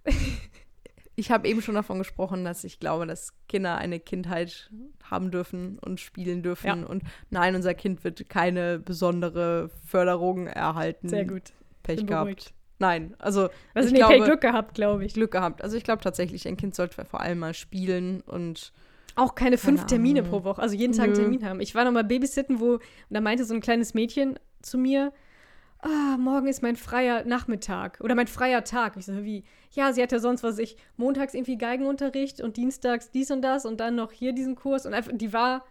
ich habe eben schon davon gesprochen, dass ich glaube, dass Kinder eine Kindheit haben dürfen und spielen dürfen. Ja. Und nein, unser Kind wird keine besondere Förderung erhalten. sehr gut. Pech bin gehabt. beruhigt. Nein, also Also ich nee, glaube, Glück gehabt, glaube ich. Glück gehabt. Also ich glaube tatsächlich, ein Kind sollte vor allem mal spielen und Auch keine fünf Termine pro Woche, also jeden Tag einen. Termin haben. Ich war noch mal babysitten, wo, und da meinte so ein kleines Mädchen zu mir, ah, morgen ist mein freier Nachmittag oder mein freier Tag. Ich so, wie? Ja, sie hatte sonst, was ich, montags irgendwie Geigenunterricht und dienstags dies und das und dann noch hier diesen Kurs und einfach, die war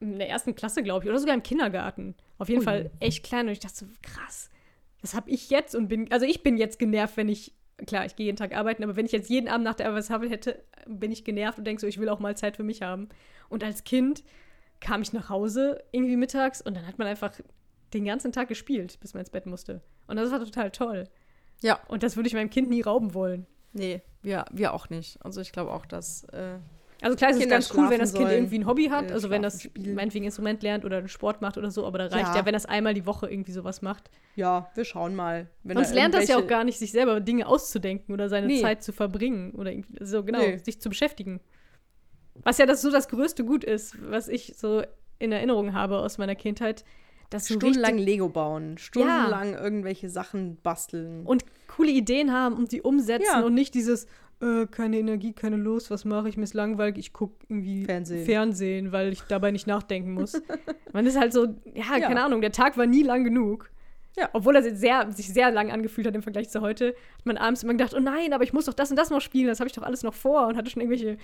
in der ersten Klasse, glaube ich, oder sogar im Kindergarten. Auf jeden Ui. Fall echt klein und ich dachte so, krass, das habe ich jetzt und bin, also ich bin jetzt genervt, wenn ich, klar, ich gehe jeden Tag arbeiten, aber wenn ich jetzt jeden Abend nach der Arbeitshavel hätte, bin ich genervt und denke so, ich will auch mal Zeit für mich haben. Und als Kind kam ich nach Hause irgendwie mittags und dann hat man einfach den ganzen Tag gespielt, bis man ins Bett musste. Und das war total toll. Ja. Und das würde ich meinem Kind nie rauben wollen. nee, wir, wir auch nicht. Also ich glaube auch, dass äh, Also klar, es ist Kinder ganz cool, wenn das Kind irgendwie ein Hobby hat, äh, also wenn schlafen, das spielen. meinetwegen Instrument lernt oder einen Sport macht oder so, aber da reicht ja, Ja. wenn das einmal die Woche irgendwie sowas macht. ja, wir schauen mal. Wenn Sonst da lernt das ja auch gar nicht, sich selber Dinge auszudenken oder seine Nee. Zeit zu verbringen oder irgendwie, so genau, Nee. sich zu beschäftigen. Was ja das so das größte Gut ist, was ich so in Erinnerung habe aus meiner Kindheit, dass Stundenlang Lego bauen, stundenlang irgendwelche Sachen basteln. und coole Ideen haben und sie umsetzen Ja. und nicht dieses äh, keine Energie, keine Lust, was mache ich, mir ist langweilig, ich gucke irgendwie Fernsehen. Fernsehen, weil ich dabei nicht nachdenken muss. Man ist halt so, ja, Ja. keine Ahnung, der Tag war nie lang genug. Ja. Obwohl er sich sehr, sich sehr lang angefühlt hat im Vergleich zu heute, hat man abends immer gedacht, oh nein, aber ich muss doch das und das noch spielen, das habe ich doch alles noch vor und hatte schon irgendwelche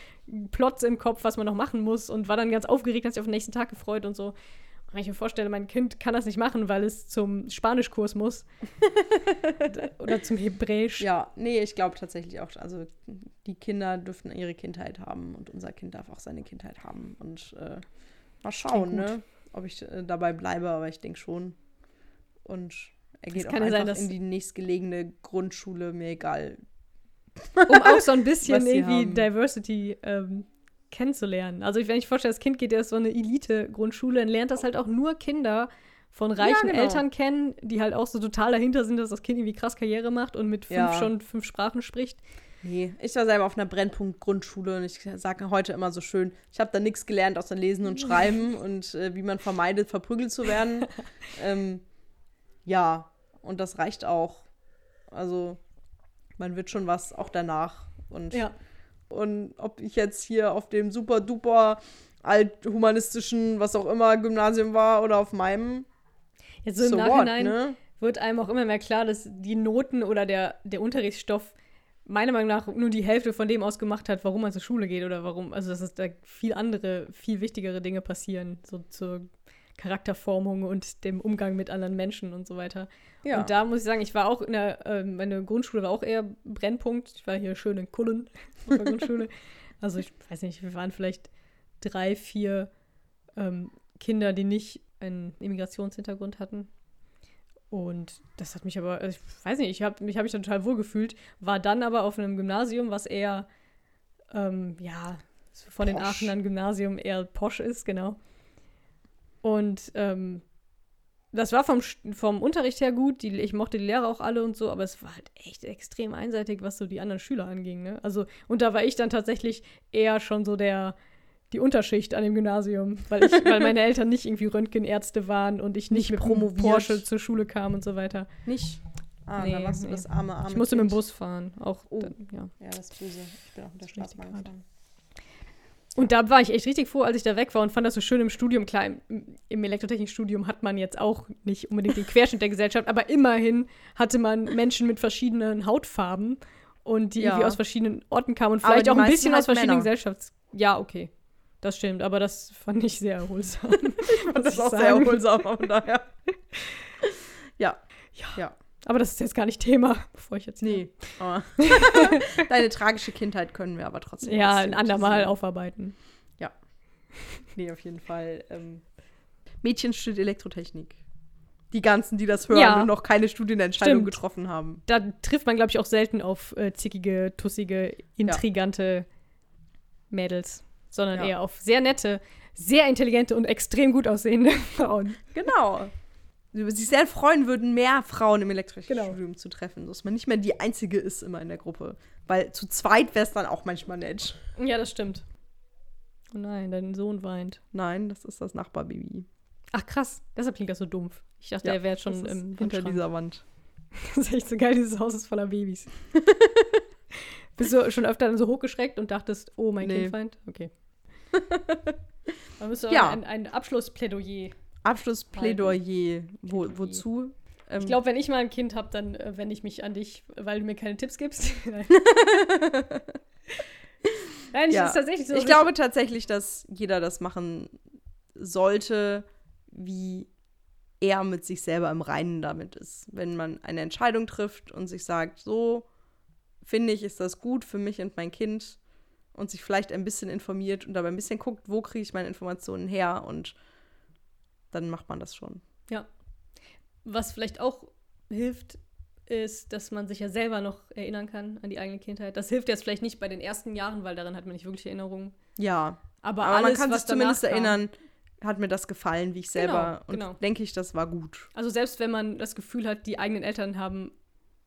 Plots im Kopf, was man noch machen muss und war dann ganz aufgeregt, hat sich auf den nächsten Tag gefreut und so. Wenn ich mir vorstelle, mein Kind kann das nicht machen, weil es zum Spanischkurs muss oder zum Hebräisch. ja, nee, ich glaube tatsächlich auch, also die Kinder dürfen ihre Kindheit haben und unser Kind darf auch seine Kindheit haben. Und äh, mal schauen, ne, ob ich äh, dabei bleibe, aber ich denke schon. Und er geht auch einfach sein, dass- in die nächstgelegene Grundschule, mir egal. um auch so ein bisschen irgendwie haben. Diversity ähm, kennenzulernen. Also, wenn ich vorstelle, das Kind geht erst so eine Elite-Grundschule, dann lernt das halt auch nur Kinder von reichen genau. Eltern kennen, die halt auch so total dahinter sind, dass das Kind irgendwie krass Karriere macht und mit fünf Ja. schon fünf Sprachen spricht. Nee, ich war selber auf einer Brennpunkt-Grundschule und ich sage heute immer so schön, ich habe da nichts gelernt außer Lesen und Schreiben und äh, wie man vermeidet, verprügelt zu werden. ähm, ja, und das reicht auch. Also, man wird schon was auch danach. Und, Ja. Und ob ich jetzt hier auf dem super duper althumanistischen, was auch immer, Gymnasium war oder auf meinem, Jetzt so im so what, Nachhinein ne? wird einem auch immer mehr klar, dass die Noten oder der, der Unterrichtsstoff meiner Meinung nach nur die Hälfte von dem ausgemacht hat, warum man zur Schule geht oder warum, also dass es da viel andere, viel wichtigere Dinge passieren, so zur Charakterformung und dem Umgang mit anderen Menschen und so weiter. Ja. Und da muss ich sagen, ich war auch in der, äh, meine Grundschule war auch eher Brennpunkt. Ich war hier schön in Kullen auf der Grundschule. Also ich weiß nicht, wir waren vielleicht drei, vier ähm, Kinder, die nicht einen Immigrationshintergrund hatten. Und das hat mich aber, also ich weiß nicht, ich habe mich, hab mich total wohl gefühlt, war dann aber auf einem Gymnasium, was eher, ähm, ja, von den Posch. Aachenern Gymnasium eher posch ist, genau. Und ähm, das war vom, vom Unterricht her gut, die, ich mochte die Lehrer auch alle und so, aber es war halt echt extrem einseitig, was so die anderen Schüler anging, ne? Also, und da war ich dann tatsächlich eher schon so der, die Unterschicht an dem Gymnasium, weil, ich, weil meine Eltern nicht irgendwie Röntgenärzte waren und ich nicht, Nicht mit promoviert. Porsche zur Schule kam und so weiter. Nicht? Ah, Nee, da warst du nee. das arme, arme Ich musste mit dem Kind. Bus fahren, auch Oh. dann, ja. Ja, das ist böse. Ich bin auch mit der Straßenbahn gefahren. Und da war ich echt richtig froh, als ich da weg war und fand das so schön im Studium. Klar, im, im Elektrotechnikstudium hat man jetzt auch nicht unbedingt den Querschnitt der Gesellschaft, aber immerhin hatte man Menschen mit verschiedenen Hautfarben und die Ja. irgendwie aus verschiedenen Orten kamen und vielleicht auch ein bisschen aus verschiedenen Männer. Gesellschafts... Ja, okay. Das stimmt, aber das fand ich sehr erholsam. Das ich ist auch sehr sagen. erholsam, von daher. ja. Ja. Ja. Aber das ist jetzt gar nicht Thema, bevor ich jetzt... Nee. Aber Deine tragische Kindheit können wir aber trotzdem. Ja, ein andermal aufarbeiten. Nee, auf jeden Fall. Ähm, Mädchen studiert Elektrotechnik. Die ganzen, die das hören Ja. und noch keine Studienentscheidung Stimmt. getroffen haben. Da trifft man, glaube ich, auch selten auf äh, zickige, tussige, intrigante Mädels, sondern Ja. eher auf sehr nette, sehr intelligente und extrem gut aussehende Frauen. Genau. Sie sich sehr freuen würden, mehr Frauen im Elektrotechnikstudium Genau. zu treffen, dass man nicht mehr die Einzige ist immer in der Gruppe. Weil zu zweit wäre es dann auch manchmal nett. Ja, das stimmt. Oh nein, dein Sohn weint. Nein, das ist das Nachbarbaby. Ach krass, deshalb klingt das so dumpf. Ich dachte, Ja, er wäre schon im hinter dieser Wand. Das ist echt so geil, dieses Haus ist voller Babys. Bist du schon öfter dann so hochgeschreckt und dachtest, oh, mein Nee. Kind weint? Okay. Man müsste Ja. ein, ein Abschlussplädoyer. Abschlussplädoyer. Wo, wozu? Ähm, Ich glaube, wenn ich mal ein Kind habe, dann äh, wende ich mich an dich, weil du mir keine Tipps gibst. Nein, Nein ich Ja. ist tatsächlich so. ich glaube tatsächlich, dass jeder das machen sollte, wie er mit sich selber im Reinen damit ist. Wenn man eine Entscheidung trifft und sich sagt, so finde ich, ist das gut für mich und mein Kind und sich vielleicht ein bisschen informiert und dabei ein bisschen guckt, wo kriege ich meine Informationen her und dann macht man das schon. Was vielleicht auch hilft, ist, dass man sich ja selber noch erinnern kann an die eigene Kindheit. Das hilft jetzt vielleicht nicht bei den ersten Jahren, weil daran hat man nicht wirklich Erinnerungen. Ja, Aber, aber alles, man kann was sich zumindest kam- erinnern, hat mir das gefallen, wie ich selber genau. und denke ich, das war gut. Also selbst wenn man das Gefühl hat, die eigenen Eltern haben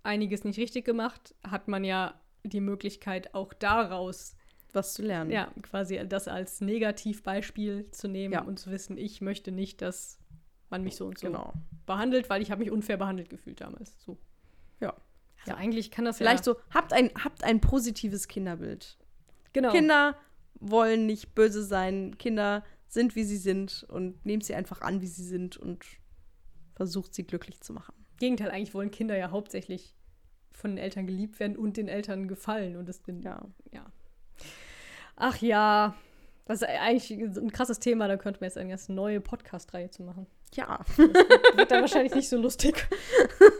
einiges nicht richtig gemacht, hat man ja die Möglichkeit, auch daraus Was zu lernen. Ja, quasi das als Negativbeispiel zu nehmen Ja. und zu wissen, ich möchte nicht, dass man mich so und so genau. behandelt, weil ich habe mich unfair behandelt gefühlt damals. So. Ja. Also eigentlich kann das Vielleicht ja. so, habt ein, habt ein positives Kinderbild. Genau. Kinder wollen nicht böse sein. Kinder sind, wie sie sind und nehmt sie einfach an, wie sie sind und versucht sie glücklich zu machen. Gegenteil, eigentlich wollen Kinder ja hauptsächlich von den Eltern geliebt werden und den Eltern gefallen. Und das den, Ja. ja. Ach ja, das ist eigentlich ein krasses Thema, da könnte man jetzt eine ganz neue Podcast-Reihe zu machen. Ja. Wird dann wahrscheinlich nicht so lustig.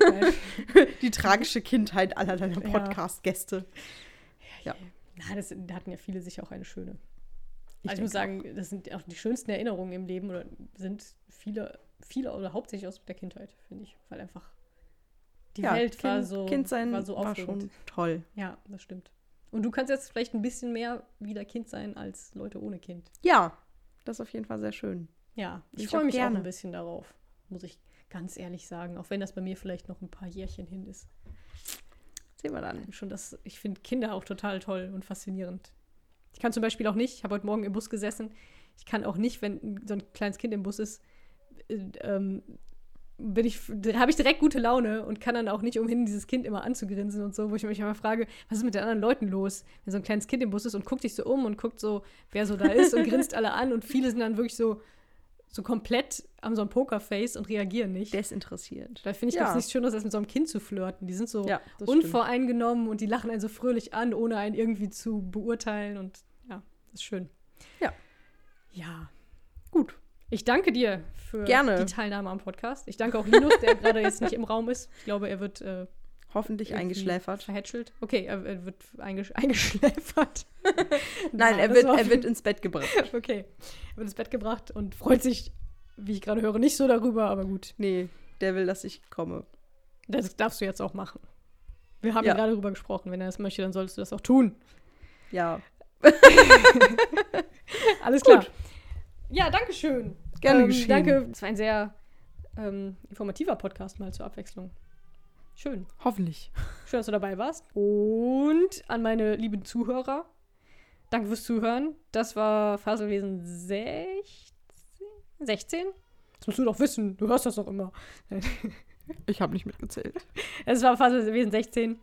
Die tragische Kindheit aller deiner Ja. Podcast-Gäste. Ja. Na, das da hatten ja viele sich auch eine schöne. Ich also ich muss sagen, das sind auch die schönsten Erinnerungen im Leben oder sind viele, viele oder hauptsächlich aus der Kindheit, finde ich. Weil einfach die ja, Welt war kind, so, Kind sein war so war aufregend. schon toll. Ja, das stimmt. Und du kannst jetzt vielleicht ein bisschen mehr wieder Kind sein als Leute ohne Kind. Ja, das ist auf jeden Fall sehr schön. Ja, ich Ich freue mich gerne. auch ein bisschen darauf, muss ich ganz ehrlich sagen. Auch wenn das bei mir vielleicht noch ein paar Jährchen hin ist. Sehen wir dann. Schon das, ich finde Kinder auch total toll und faszinierend. Ich kann zum Beispiel auch nicht, ich habe heute Morgen im Bus gesessen, ich kann auch nicht, wenn so ein kleines Kind im Bus ist, äh, ähm, bin ich, habe ich direkt gute Laune und kann dann auch nicht umhin, dieses Kind immer anzugrinsen und so, wo ich mich immer frage, was ist mit den anderen Leuten los, wenn so ein kleines Kind im Bus ist und guckt sich so um und guckt so, wer so da ist und grinst alle an und viele sind dann wirklich so, so komplett haben so ein Pokerface und reagieren nicht. Desinteressiert. Da finde ich Ja. nichts Schönes, als mit so einem Kind zu flirten. Die sind so Ja, das stimmt. unvoreingenommen und die lachen einen so fröhlich an, ohne einen irgendwie zu beurteilen. Und ja, das ist schön. Ja. Ja. Gut. Ich danke dir für Gerne. die Teilnahme am Podcast. Ich danke auch Linus, der gerade jetzt nicht im Raum ist. Ich glaube, er wird äh, Hoffentlich eingeschläfert. Verhätschelt. Okay, er, er wird eingesch eingeschläfert. Nein, er wird, er wird ins Bett gebracht. Okay. Er wird ins Bett gebracht und freut sich, wie ich gerade höre, nicht so darüber, aber gut. Nee, der will, dass ich komme. Das darfst du jetzt auch machen. Wir haben Ja. gerade darüber gesprochen. Wenn er das möchte, dann solltest du das auch tun. Ja, Alles klar. Ja, danke schön. Gerne ähm, geschehen. Danke. Es war ein sehr ähm, informativer Podcast mal zur Abwechslung. Schön. hoffentlich. Schön, dass du dabei warst. Und an meine lieben Zuhörer, danke fürs Zuhören. Das war Faselwesen 16? 16? Das musst du doch wissen. Du hörst das doch immer. Ich habe nicht mitgezählt. Es war Faselwesen 16.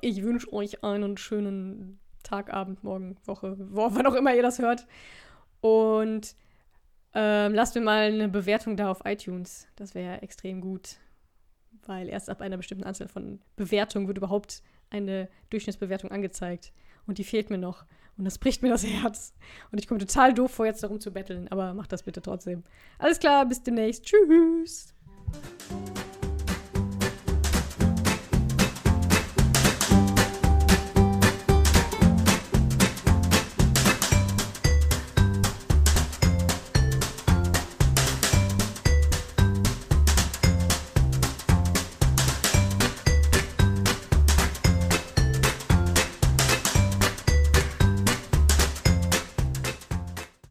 Ich wünsche euch einen schönen Tag, Abend, Morgen, Woche, wo, wann auch immer ihr das hört. Und ähm, lasst mir mal eine Bewertung da auf iTunes. Das wäre extrem gut. Weil erst ab einer bestimmten Anzahl von Bewertungen wird überhaupt eine Durchschnittsbewertung angezeigt. Und die fehlt mir noch. Und das bricht mir das Herz. Und ich komme total doof vor, jetzt darum zu betteln. Aber macht das bitte trotzdem. Alles klar, bis demnächst. Tschüss.